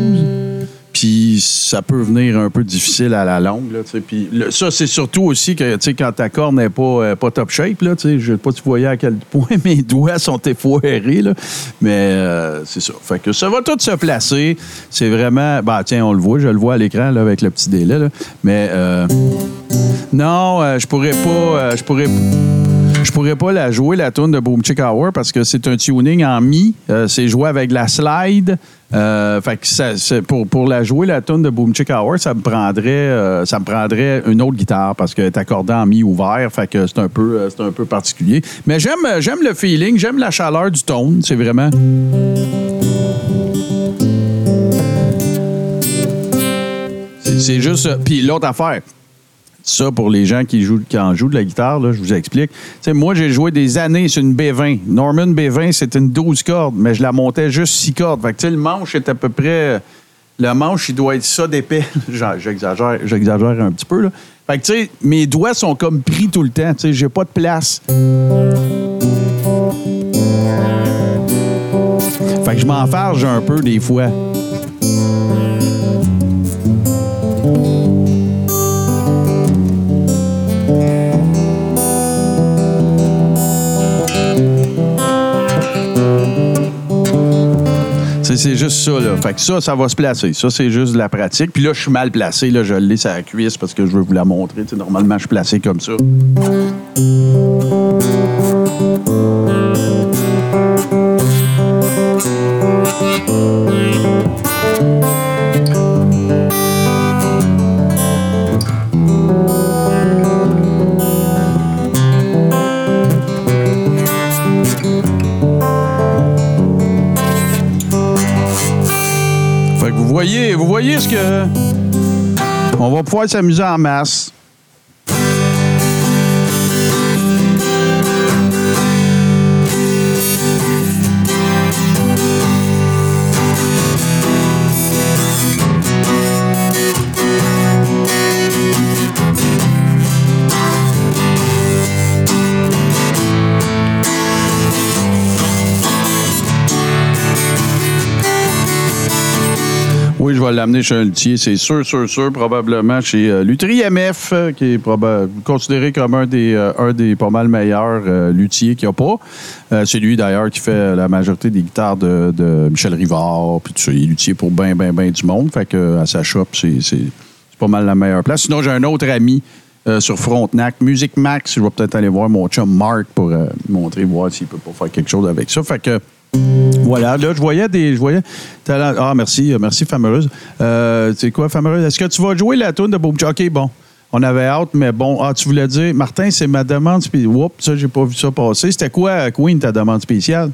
Puis ça peut venir un peu difficile à la longue. Là. Puis ça, c'est surtout aussi que quand ta corde n'est pas, euh, pas top shape, je ne sais pas si tu voyais à quel point mes doigts sont effoirés, là, mais euh, c'est ça. Fait que ça va tout se placer. C'est vraiment. Bah, tiens, on le voit, je le vois à l'écran là, avec le petit délai. Là. Mais euh, non, euh, je pourrais pas. euh, je pourrais. Je pourrais pas la jouer, la tune de Boom Chick Hour, parce que c'est un tuning en mi. Euh, c'est joué avec la slide. Euh, fait que ça, pour, pour la jouer, la tune de Boom Chick Hour, ça me prendrait euh, ça me prendrait une autre guitare parce qu'elle est accordée en mi ouvert. Fait que c'est un peu c'est un peu particulier. Mais j'aime j'aime le feeling, j'aime la chaleur du tone. C'est vraiment. C'est- juste. Puis l'autre affaire, ça pour les gens qui, jouent, qui en jouent de la guitare, là, je vous explique. Moi, j'ai joué des années sur une B20. Norman B20, c'est une 12 cordes, mais je la montais juste 6 cordes. Fait que, le manche est à peu près. Le manche, il doit être ça d'épais. J'exagère, un petit peu. Fait que, mes doigts sont comme pris tout le temps. Tu sais, j'ai pas de place. Fait que je m'enfarge un peu des fois. C'est- juste ça, là. Fait que ça, ça va se placer. Ça, c'est juste de la pratique. Puis là, je suis mal placé. Là, je l'ai sur la cuisse parce que je veux vous la montrer. Normalement, je suis placé comme ça. Voyez, ce que. On va pouvoir s'amuser en masse. Va l'amener chez un luthier, c'est sûr, sûr, sûr, probablement chez euh, MF, euh, qui est considéré comme un des, euh, un des pas mal meilleurs euh, luthiers qu'il n'y a pas. C'est lui, d'ailleurs, qui fait la majorité des guitares de, Michel Rivard, puis tout ça. Il est luthier pour ben, ben, ben du monde. Fait que à sa shop, c'est pas mal la meilleure place. Sinon, j'ai un autre ami sur Frontenac, Music Max. Je vais peut-être aller voir mon chum Mark pour montrer, voir s'il peut pas faire quelque chose avec ça. Fait que voilà, là, je voyais des. Je voyais. Ah, merci, euh, merci, Fameuse. Euh, c'est quoi, Fameuse? Est-ce que tu vas jouer la tune de Boom OK, bon. On avait hâte, mais bon. Ah, tu voulais dire, Martin, c'est ma demande spéciale. Oups, ça, j'ai pas vu ça passer. C'était quoi, Queen, ta demande spéciale?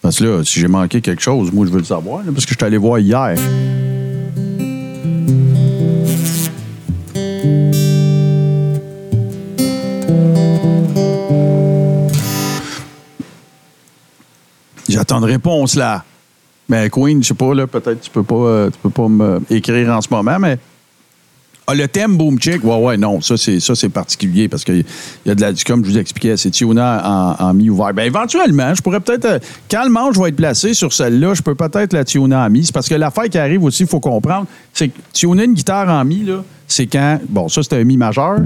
Parce que là, si j'ai manqué quelque chose, moi, je veux le savoir, parce que je suis allé voir hier. J'attends une réponse là. Mais Queen, je sais pas, là, peut-être tu peux pas, euh, tu peux pas me écrire en ce moment, mais. Ah, le thème Boom Chick, ouais, ouais, non, ça c'est ça c'est particulier parce qu'il y a de la comme je vous expliquais, c'est Tiona en, mi-ouvert. Ben éventuellement, je pourrais peut-être euh, quand le manche va être placé sur celle-là, je peux peut-être la Tiona en mi. C'est parce que l'affaire qui arrive aussi, il faut comprendre, c'est que Tiona une guitare en mi là, c'est quand bon, ça c'est un mi majeur.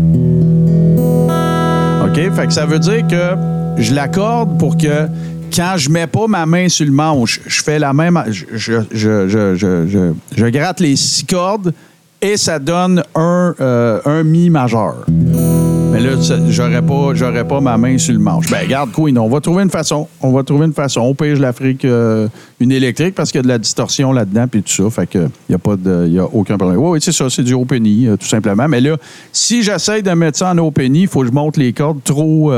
OK? Fait que ça veut dire que je l'accorde pour que quand je mets pas ma main sur le manche, je fais la même. Je, gratte les six cordes et ça donne un, euh, un mi majeur. Mais là, j'aurais pas, j'aurais pas ma main sur le manche. Ben, regarde, Queen, on va trouver une façon. On va trouver une façon. Au pire, je la ferai que une électrique parce qu'il y a de la distorsion là-dedans puis tout ça. Fait que y a pas y a aucun problème. Oui, oui, c'est ça, c'est du OpenI, euh, tout simplement. Mais là, si j'essaye de mettre ça en OpenI, il faut que je monte les cordes trop.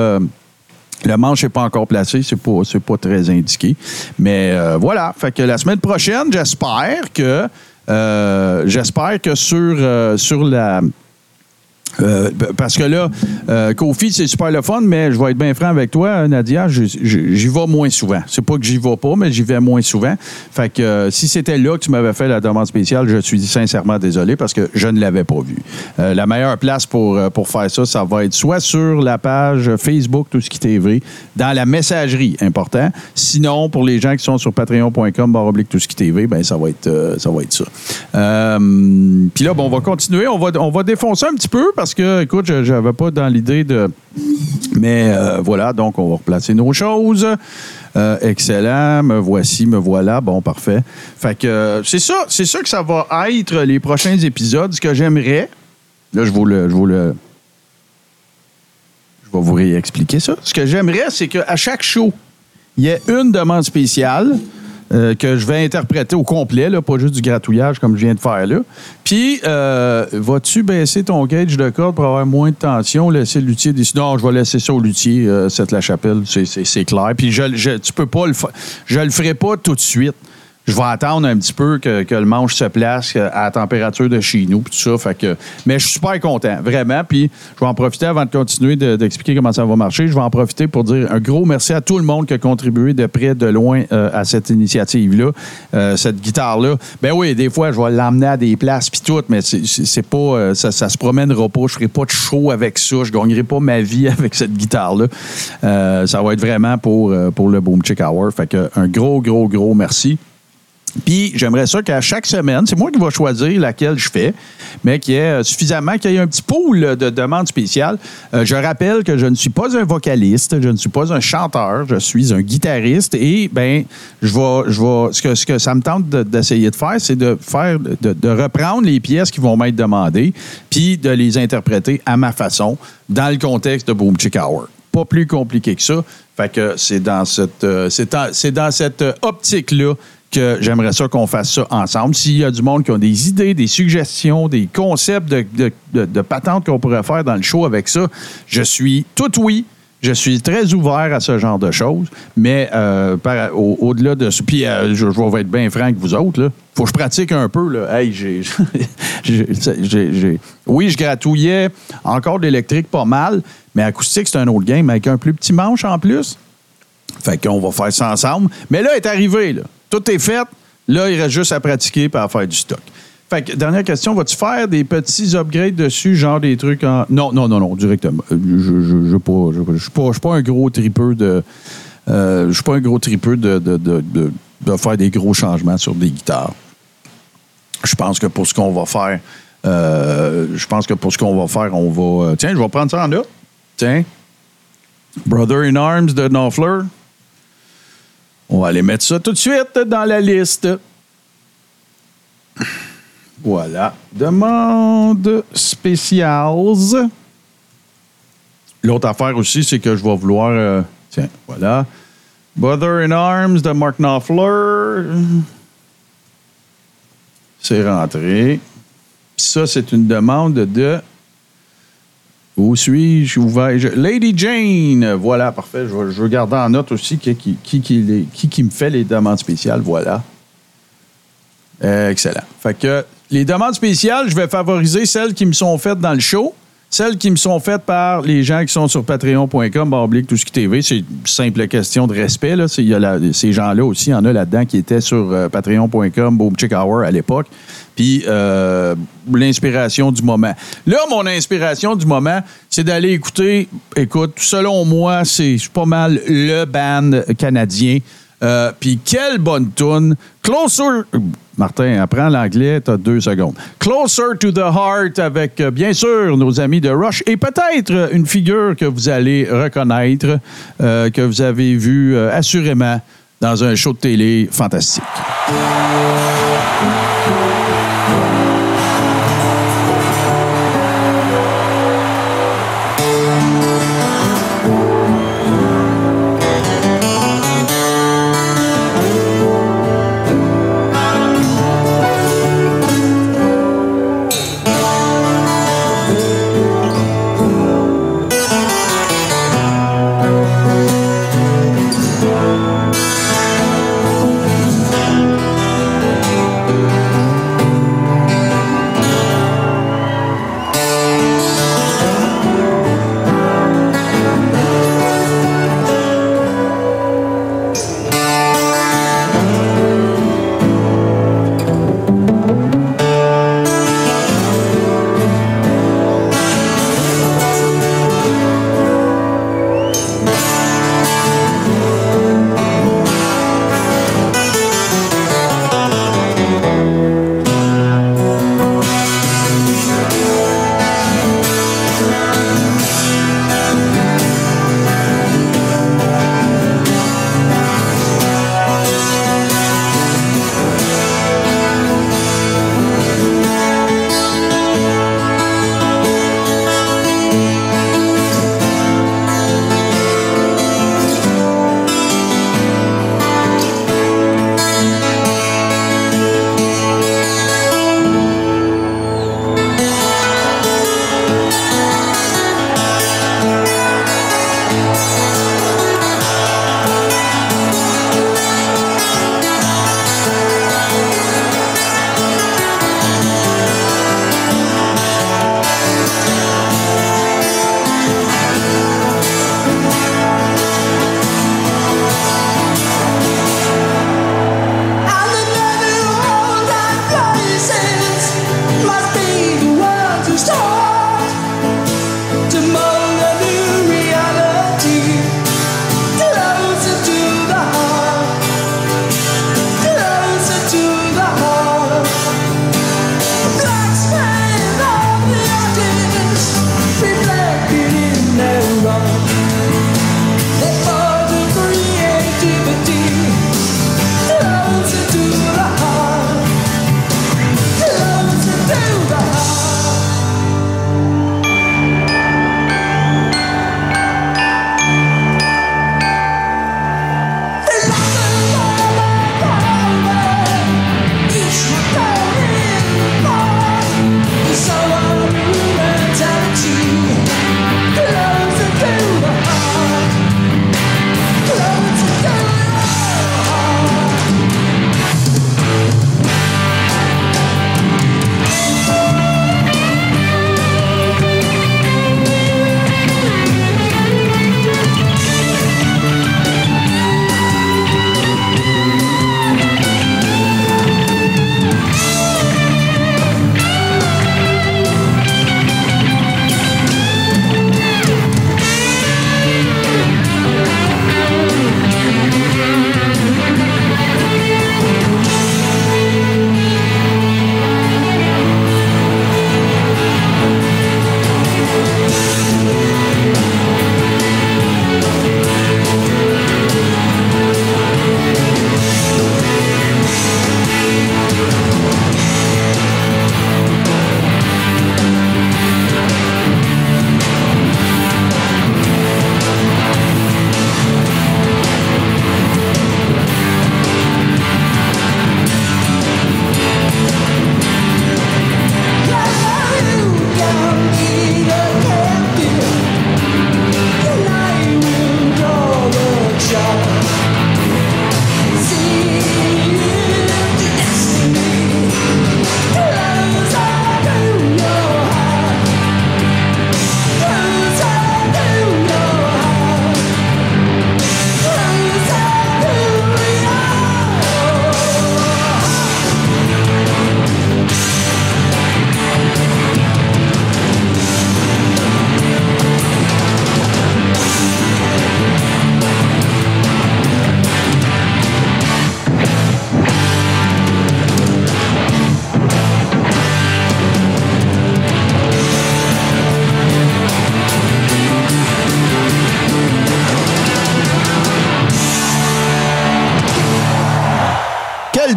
Le manche n'est pas encore placé, c'est pas, c'est pas très indiqué. Mais euh, voilà. Fait que la semaine prochaine, j'espère que euh, j'espère que sur, euh, sur la. Euh, parce que là, euh, Kofi, c'est super le fun, mais je vais être bien franc avec toi, Nadia, j'y- vais moins souvent. C'est pas que j'y vais pas, mais j'y vais moins souvent. Fait que euh, si c'était là que tu m'avais fait la demande spéciale, je suis sincèrement désolé parce que je ne l'avais pas vu. La meilleure place pour, pour faire ça, ça va être soit sur la page Facebook Tout ce qui TV, dans la messagerie, important. Sinon, pour les gens qui sont sur patreon.com, oblique Tout ce qui ben ça va être, ça. Va être ça. Puis là, bon, on va continuer. On va, on va défoncer un petit peu parce que, écoute, je n'avais pas dans l'idée de. Mais euh, voilà, donc on va replacer nos choses. Euh, excellent. Me voici, me voilà. Bon, parfait. Fait que euh, c'est ça, c'est ça que ça va être les prochains épisodes. Ce que j'aimerais, là, je vous le, je vous le, je vais vous réexpliquer ça. Ce que j'aimerais, c'est qu'à chaque show, il y ait une demande spéciale euh, que je vais interpréter au complet, là, pas juste du gratouillage comme je viens de faire là. Puis, euh, vas-tu baisser ton gauge de corde pour avoir moins de tension, laisser le luthier décider? Non, je vais laisser ça au luthier, euh, cette la chapelle, c'est, clair. Puis, je, je- tu peux pas le fa- je le ferai pas tout de suite. Je vais attendre un petit peu que, le manche se place euh, à la température de chez nous, puis tout ça. Fait que, mais je suis super content, vraiment. Puis je vais en profiter avant de continuer de- d'expliquer comment ça va marcher. Je vais en profiter pour dire un gros merci à tout le monde qui a contribué de près, de loin euh, à cette initiative-là, euh, cette guitare-là. Ben oui, des fois, je vais l'emmener à des places puis tout, mais c'est- pas, ça, se promènera pas. Je ferai pas de show avec ça. Je gagnerai pas ma vie avec cette guitare-là. Ça va être vraiment pour, pour le Boom Chick Hour. Fait que un gros, gros, gros merci. Puis j'aimerais ça qu'à chaque semaine, c'est moi qui vais choisir laquelle je fais, mais qu'il y ait euh, suffisamment, qu'il y ait un petit pool de demandes spéciales. Euh, je rappelle que je ne suis pas un vocaliste, je ne suis pas un chanteur, je suis un guitariste et ben je vais, je ce que, ce que ça me tente de- d'essayer de, faire, c'est de faire, de, de reprendre les pièces qui vont m'être demandées, puis de les interpréter à ma façon dans le contexte de Boom Chick Hour pas plus compliqué que ça. Fait que c'est dans cette, euh, c'est dans cette euh, optique-là j'aimerais ça qu'on fasse ça ensemble. S'il y a du monde qui ont des idées, des suggestions, des concepts de, de, de- de patentes qu'on pourrait faire dans le show avec ça, je suis tout oui. Je suis très ouvert à ce genre de choses, mais euh, au- au-delà de ça, puis euh, je, vais être bien franc avec vous autres, là. faut que je pratique un peu. Là. Hey, j'ai- oui, je gratouillais encore de l'électrique pas mal, mais acoustique, c'est un autre game avec un plus petit manche en plus. Fait qu'on va faire ça ensemble. Mais là, est arrivé. Tout est fait. Là, il reste juste à pratiquer et à faire du stock. Fait que, dernière question, vas-tu faire des petits upgrades dessus, genre des trucs en. Non, non, non, non, directement. Euh, Je je suis pas, un gros tripeux de. euh, je suis pas un gros tripeux de faire des gros changements sur des guitares. je pense que pour ce qu'on va faire, euh, je pense que pour ce qu'on va faire, on va. euh, tiens, je vais prendre ça en là. Tiens. Brother in Arms de Knopfler. On va aller mettre ça tout de suite dans la liste. Voilà. Demande spéciales. L'autre affaire aussi, c'est que je vais vouloir. euh, tiens, voilà. Brother in Arms de Mark Knopfler. C'est rentré. Ça, c'est une demande de. Où suis-je? Lady Jane. Voilà, parfait. Je je vais garder en note aussi qui, me fait les demandes spéciales. Voilà. Excellent. Fait que les demandes spéciales, je vais favoriser celles qui me sont faites dans le show, celles qui me sont faites par les gens qui sont sur patreon.com, barre oblique, tout ce qui TV. C'est simple question de respect. Là. Y a ces gens-là aussi, il y en a là-dedans qui étaient sur euh, patreon.com, Boom Chick Hour à l'époque. Puis euh, l'inspiration du moment. Là, mon inspiration du moment, c'est d'aller écouter, écoute, selon moi, c'est pas mal le band canadien. Euh, Puis quelle bonne tune. Closer. Martin, apprends l'anglais, t'as deux secondes. Closer to the Heart avec, euh, bien sûr, nos amis de Rush et peut-être euh, une figure que vous allez reconnaître, euh, que vous avez vu euh, assurément dans un show de télé fantastique.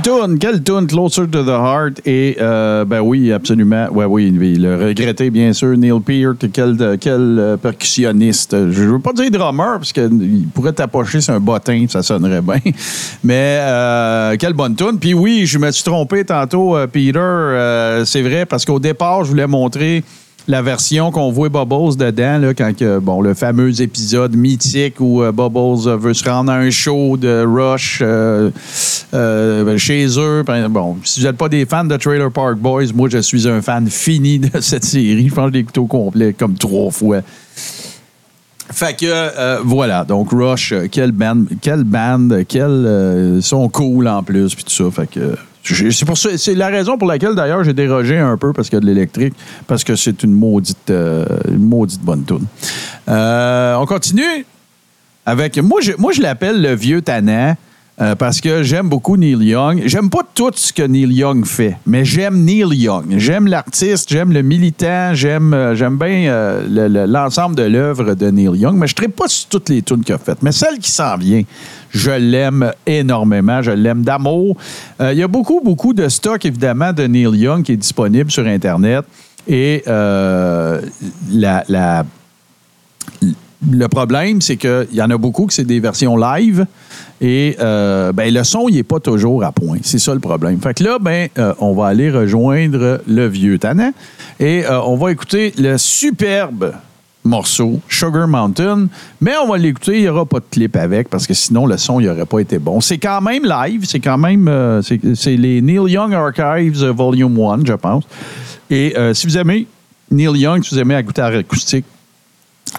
Tune, quelle tune, Closer to the Heart. Et, euh, ben oui, absolument. Ouais, oui, oui, le regretté, bien sûr, Neil Peart, quel, quel euh, percussionniste. Je veux pas dire drummer, parce qu'il pourrait t'approcher sur un bottin, ça sonnerait bien. Mais, euh, quelle bonne tune. Puis oui, je me suis trompé tantôt, euh, Peter. euh, c'est vrai, parce qu'au départ, je voulais montrer la version qu'on voit Bubbles dedans, quand bon, le fameux épisode mythique où euh, Bubbles euh, veut se rendre à un show de Rush euh, chez eux. Bon, si vous n'êtes pas des fans de Trailer Park Boys, moi, je suis un fan fini de cette série. Je pense que je l'ai au complet comme trois fois. Fait que voilà, donc Rush, quelle band, quelle band, quelle sont cool en plus puis tout ça. Fait que c'est pour ça, c'est la raison pour laquelle d'ailleurs j'ai dérogé un peu parce qu'il y a de l'électrique parce que c'est une maudite, euh, maudite bonne tune. Euh, on continue avec moi. Je, moi je l'appelle le vieux tannant. euh, parce que j'aime beaucoup Neil Young. J'aime pas tout ce que Neil Young fait, mais j'aime Neil Young. J'aime l'artiste, j'aime le militant, j'aime j'aime bien le- le- l'ensemble de l'œuvre de Neil Young, mais je ne pas sur toutes les tunes qu'il a faites. Mais celle qui s'en vient, je l'aime énormément, je l'aime d'amour. Euh, Il y a beaucoup, beaucoup de stock, évidemment, de Neil Young qui est disponible sur Internet. Et euh, le problème, c'est qu'il y en a beaucoup que c'est des versions live et euh, ben, le son, il n'est pas toujours à point. C'est ça le problème. Fait que là, ben, on va aller rejoindre le vieux Tannant et on va écouter le superbe morceau Sugar Mountain, mais on va l'écouter, il n'y aura pas de clip avec parce que sinon le son n'aurait pas été bon. C'est quand même live, c'est quand même euh, c'est les Neil Young Archives euh, Volume 1, je pense. Et euh, si vous aimez Neil Young, si vous aimez la guitare acoustique,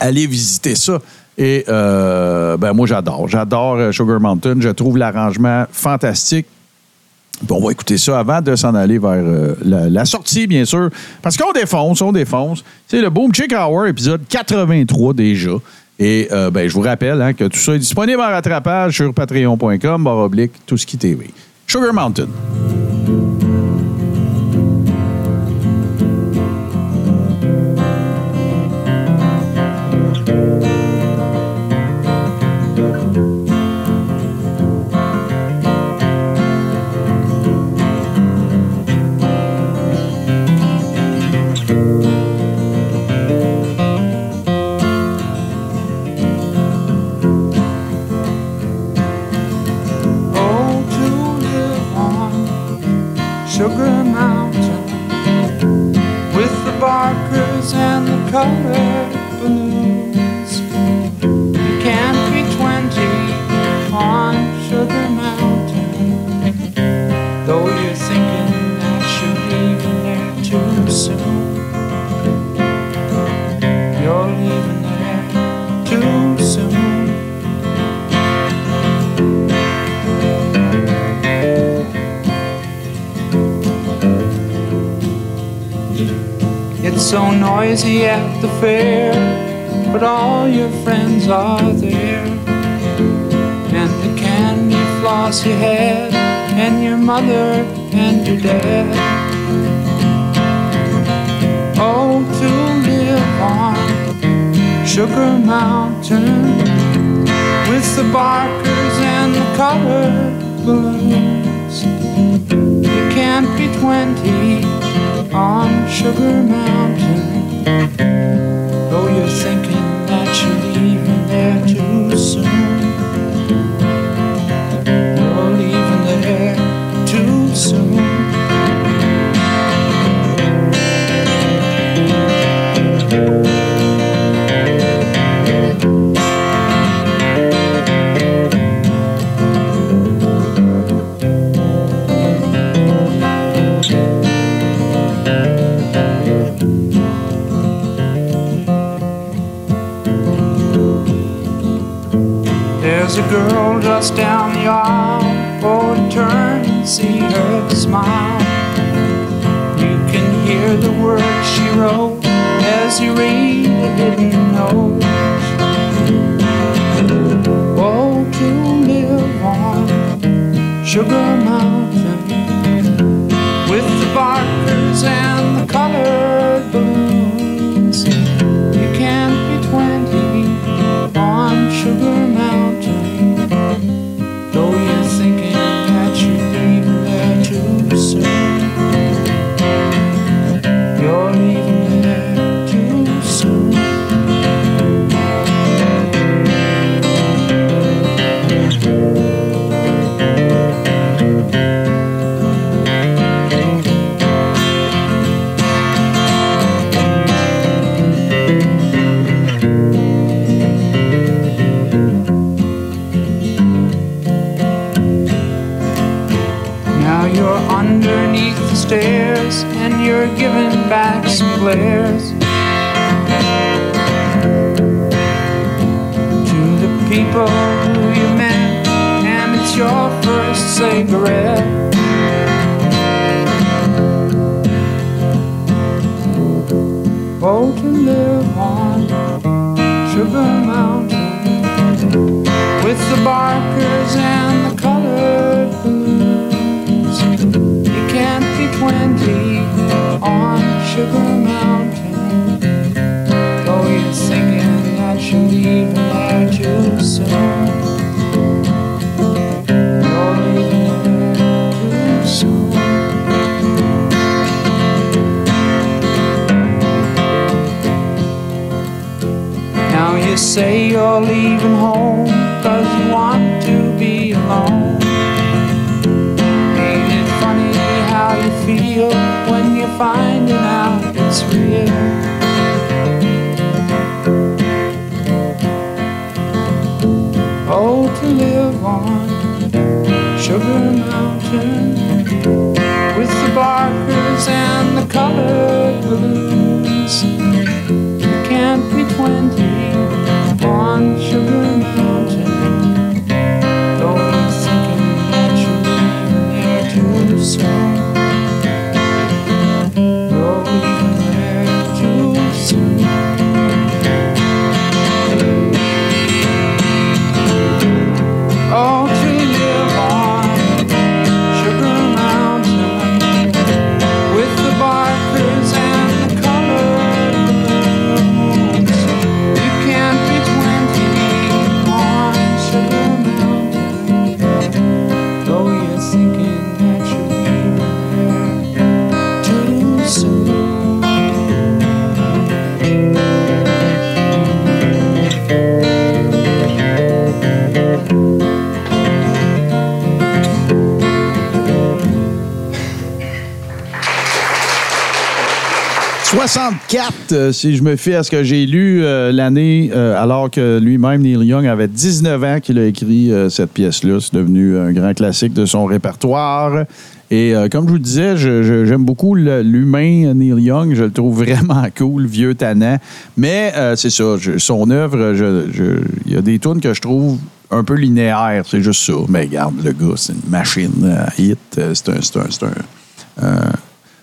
allez visiter ça. Et ben moi, j'adore. J'adore Sugar Mountain. Je trouve l'arrangement fantastique. Puis on va écouter ça avant de s'en aller vers euh, la, sortie, bien sûr. Parce qu'on défonce, on défonce. C'est le Boom Chick Hour, épisode 83 déjà. Et euh, ben, je vous rappelle hein, que tout ça est disponible en rattrapage sur patreon.com, oblique, tout ce qui TV. Sugar Mountain. Sugar Mountain giving back some glares. To the people who you met, and it's your first cigarette. Oh, to live on Sugar Mountain with the barkers and the colored. You can't be 20 on Sugar Mountain. Oh, you're thinking that too soon. You're leaving too soon. Now you say you're leaving home cause you want to be alone. Ain't it funny how you feel when you're finding out Sugar Mountain with the barkers and the colored 64, euh, si je me fie à ce que j'ai lu euh, l'année, euh, alors que lui-même, Neil Young, avait 19 ans qu'il a écrit cette pièce-là. C'est devenu un grand classique de son répertoire. Et comme je vous disais, j'aime beaucoup l'humain Neil Young. Je le trouve vraiment cool, vieux tannant. Mais c'est ça, son œuvre, il y a des tunes que je trouve un peu linéaires. C'est juste ça. Mais regarde, le gars, c'est une machine à hit. C'est un...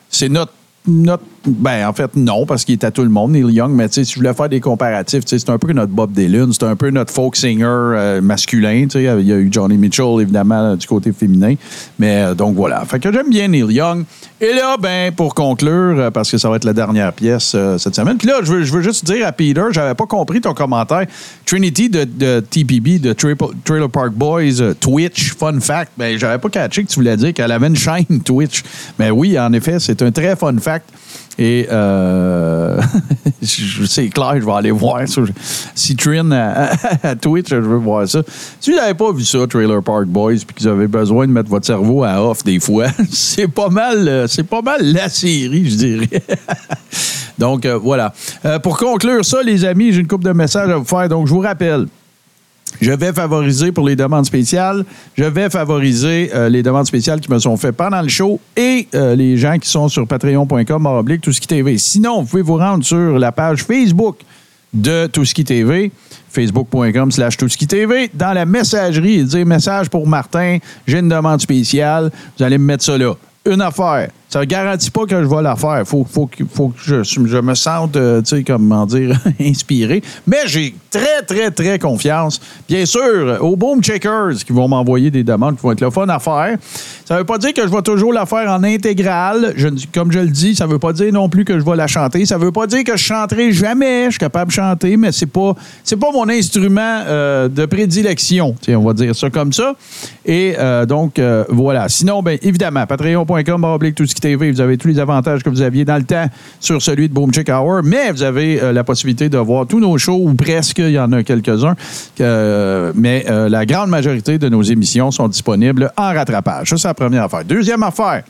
C'est un, notre, notre. Ben, en fait, non, parce qu'il est à tout le monde, Neil Young, mais si je voulais faire des comparatifs, c'est un peu notre Bob Dylan, c'est un peu notre folk singer euh, masculin. Il y a eu Johnny Mitchell, évidemment, du côté féminin. Mais euh, donc voilà. Fait que j'aime bien Neil Young. Et là, ben, pour conclure, euh, parce que ça va être la dernière pièce euh, cette semaine. Puis là, je veux, je veux juste dire à Peter, j'avais pas compris ton commentaire. Trinity de, de TPB, de Triple- Trailer Park Boys, Twitch, fun fact. Ben, j'avais pas catché que tu voulais dire qu'elle avait une chaîne Twitch. Mais oui, en effet, c'est un très fun fact. Et euh, c'est clair, je vais aller voir ça. Si Trin à, à Twitch, je veux voir ça. Si vous n'avez pas vu ça, Trailer Park Boys, puis que vous avez besoin de mettre votre cerveau à off des fois, c'est pas mal, euh, c'est pas mal la série, je dirais. Donc euh, voilà. Euh, pour conclure ça, les amis, j'ai une couple de messages à vous faire. Donc je vous rappelle. Je vais favoriser pour les demandes spéciales. Je vais favoriser euh, les demandes spéciales qui me sont faites pendant le show et euh, les gens qui sont sur patreon.com oblique tout ce qui. Sinon, vous pouvez vous rendre sur la page Facebook de Tout ce qui TV, facebook.com slash Tout TV. Dans la messagerie, il dit message pour Martin, j'ai une demande spéciale. Vous allez me mettre ça là. Une affaire. Ça ne garantit pas que je vais la faire. Il faut, faut, que- je, me sente, euh, tu sais, comment dire, inspiré. Mais j'ai très, très, très confiance. Bien sûr, aux Boom Checkers qui vont m'envoyer des demandes qui vont être le fun à faire. Ça ne veut pas dire que je vais toujours la faire en intégrale. Comme je le dis, ça ne veut pas dire non plus que je vais la chanter. Ça ne veut pas dire que je chanterai jamais. Je suis capable de chanter, mais c'est pas, pas mon instrument euh, de prédilection. On va dire ça comme ça. Et euh, donc, voilà. Sinon, bien évidemment, patreon.com, tout ce qui Vous avez tous les avantages que vous aviez dans le temps sur celui de Boom Chick Hour, mais vous avez euh, la possibilité de voir tous nos shows, ou presque, il y en a quelques-uns, mais euh, la grande majorité de nos émissions sont disponibles en rattrapage. Ça, c'est la première affaire. Deuxième affaire,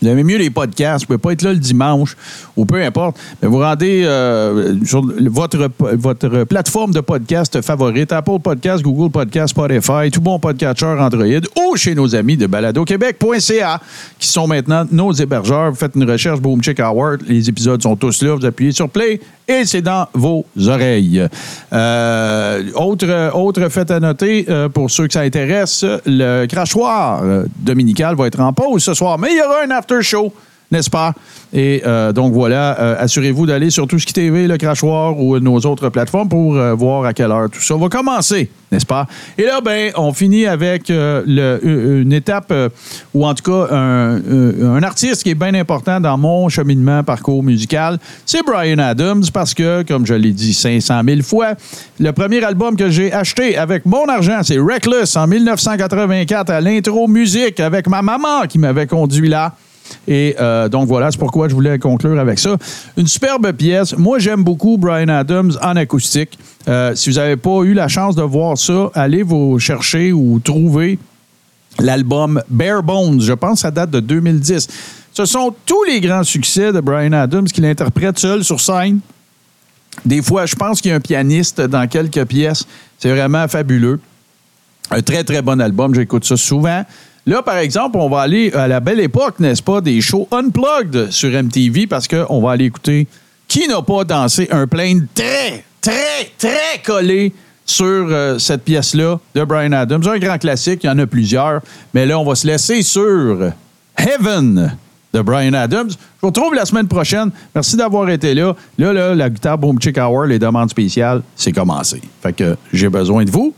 Vous aimez mieux les podcasts, vous pouvez pas être là le dimanche ou peu importe, mais vous rendez euh, sur votre, votre plateforme de podcast favorite, Apple Podcast, Google Podcast, Spotify, tout bon podcatcher Android ou chez nos amis de baladoquebec.ca qui sont maintenant nos hébergeurs. Vous faites une recherche Boom Chick Hour, les épisodes sont tous là, vous appuyez sur Play et c'est dans vos oreilles. Euh, autre, autre fait à noter, euh, pour ceux que ça intéresse, le crachoir dominical va être en pause ce soir, mais il y aura un after show n'est-ce pas? Et euh, donc voilà, euh, assurez-vous d'aller sur qui TV, le crachoir ou nos autres plateformes pour euh, voir à quelle heure tout ça va commencer, n'est-ce pas? Et là, ben, on finit avec une étape, ou en tout cas un- un artiste qui est bien important dans mon cheminement, parcours musical. C'est Brian Adams parce que, comme je l'ai dit 500 000 fois, le premier album que j'ai acheté avec mon argent, c'est Reckless en 1984 à l'intro musique avec ma maman qui m'avait conduit là. Et euh, donc voilà, c'est pourquoi je voulais conclure avec ça. Une superbe pièce. Moi, j'aime beaucoup Brian Adams en acoustique. Euh, si vous n'avez pas eu la chance de voir ça, allez vous chercher ou trouver l'album Bare Bones. Je pense que ça date de 2010. Ce sont tous les grands succès de Brian Adams qu'il interprète seul sur scène. Des fois, je pense qu'il y a un pianiste dans quelques pièces. C'est vraiment fabuleux. Un très, très bon album. J'écoute ça souvent. Là, par exemple, on va aller à la belle époque, n'est-ce pas, des shows unplugged sur MTV parce qu'on va aller écouter qui n'a pas dansé un plane très, très, très collé sur euh, cette pièce-là de Brian Adams. Un grand classique, il y en a plusieurs. Mais là, on va se laisser sur Heaven de Brian Adams. Je vous retrouve la semaine prochaine. Merci d'avoir été là. Là, là, la guitare Boom Chick Hour, les demandes spéciales, c'est commencé. Fait que j'ai besoin de vous.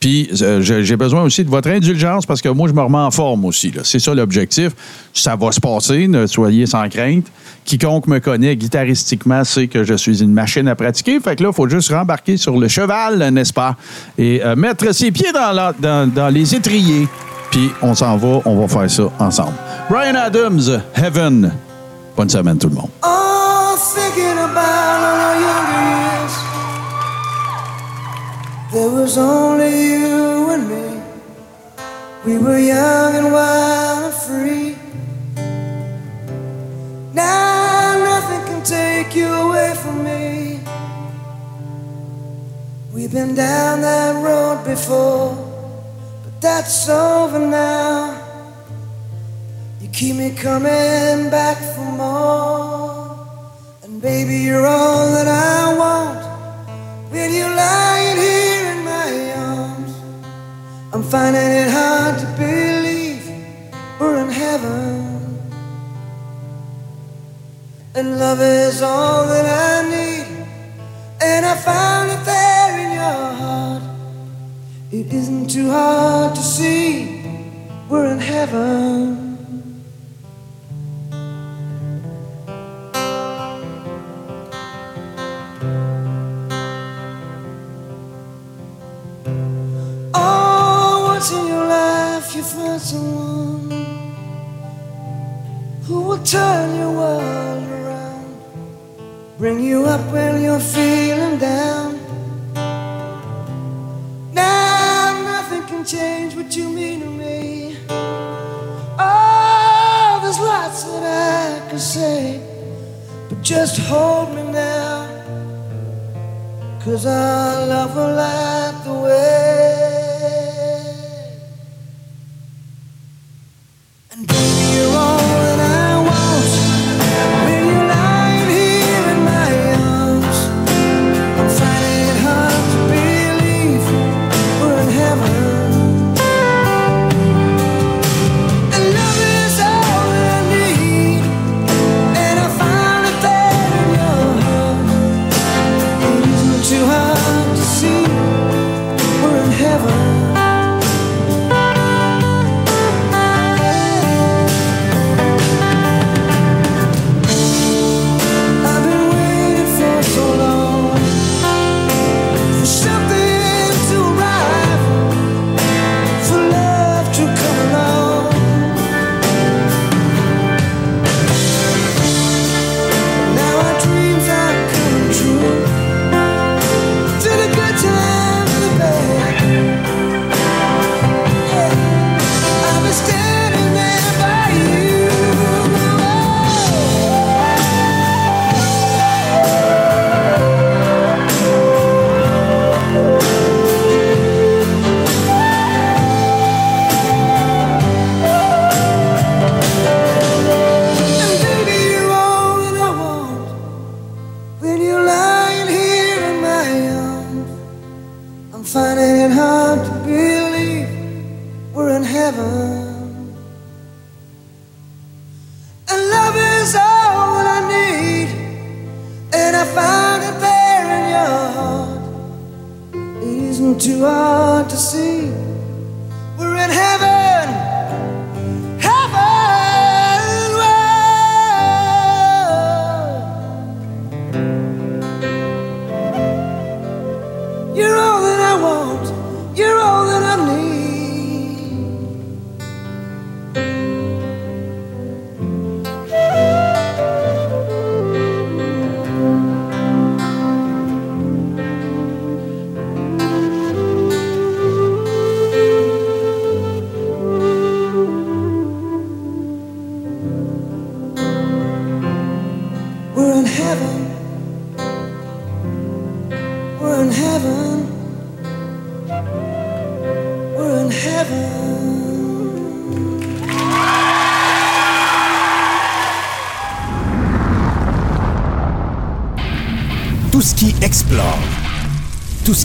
Puis euh, j'ai besoin aussi de votre indulgence parce que moi, je me remets en forme aussi. C'est ça l'objectif. Ça va se passer, ne soyez sans crainte. Quiconque me connaît guitaristiquement sait que je suis une machine à pratiquer. Fait que là, il faut juste rembarquer sur le cheval, n'est-ce pas? Et euh, mettre ses pieds dans- dans les étriers. Puis on s'en va, on va faire ça ensemble. Brian Adams, Heaven. Bonne semaine tout le monde. Oh, There was only you and me. We were young and wild and free. Now nothing can take you away from me. We've been down that road before, but that's over now. You keep me coming back for more. And baby, you're all that I want. When you're lying here I'm finding it hard to believe we're in heaven. And love is all that I need. And I found it there in your heart. It isn't too hard to see. We're in heaven. You find someone who will turn your world around, bring you up when you're feeling down. Now nothing can change what you mean to me. Oh, there's lots that I could say, but just hold me now. Cause I love her like the way.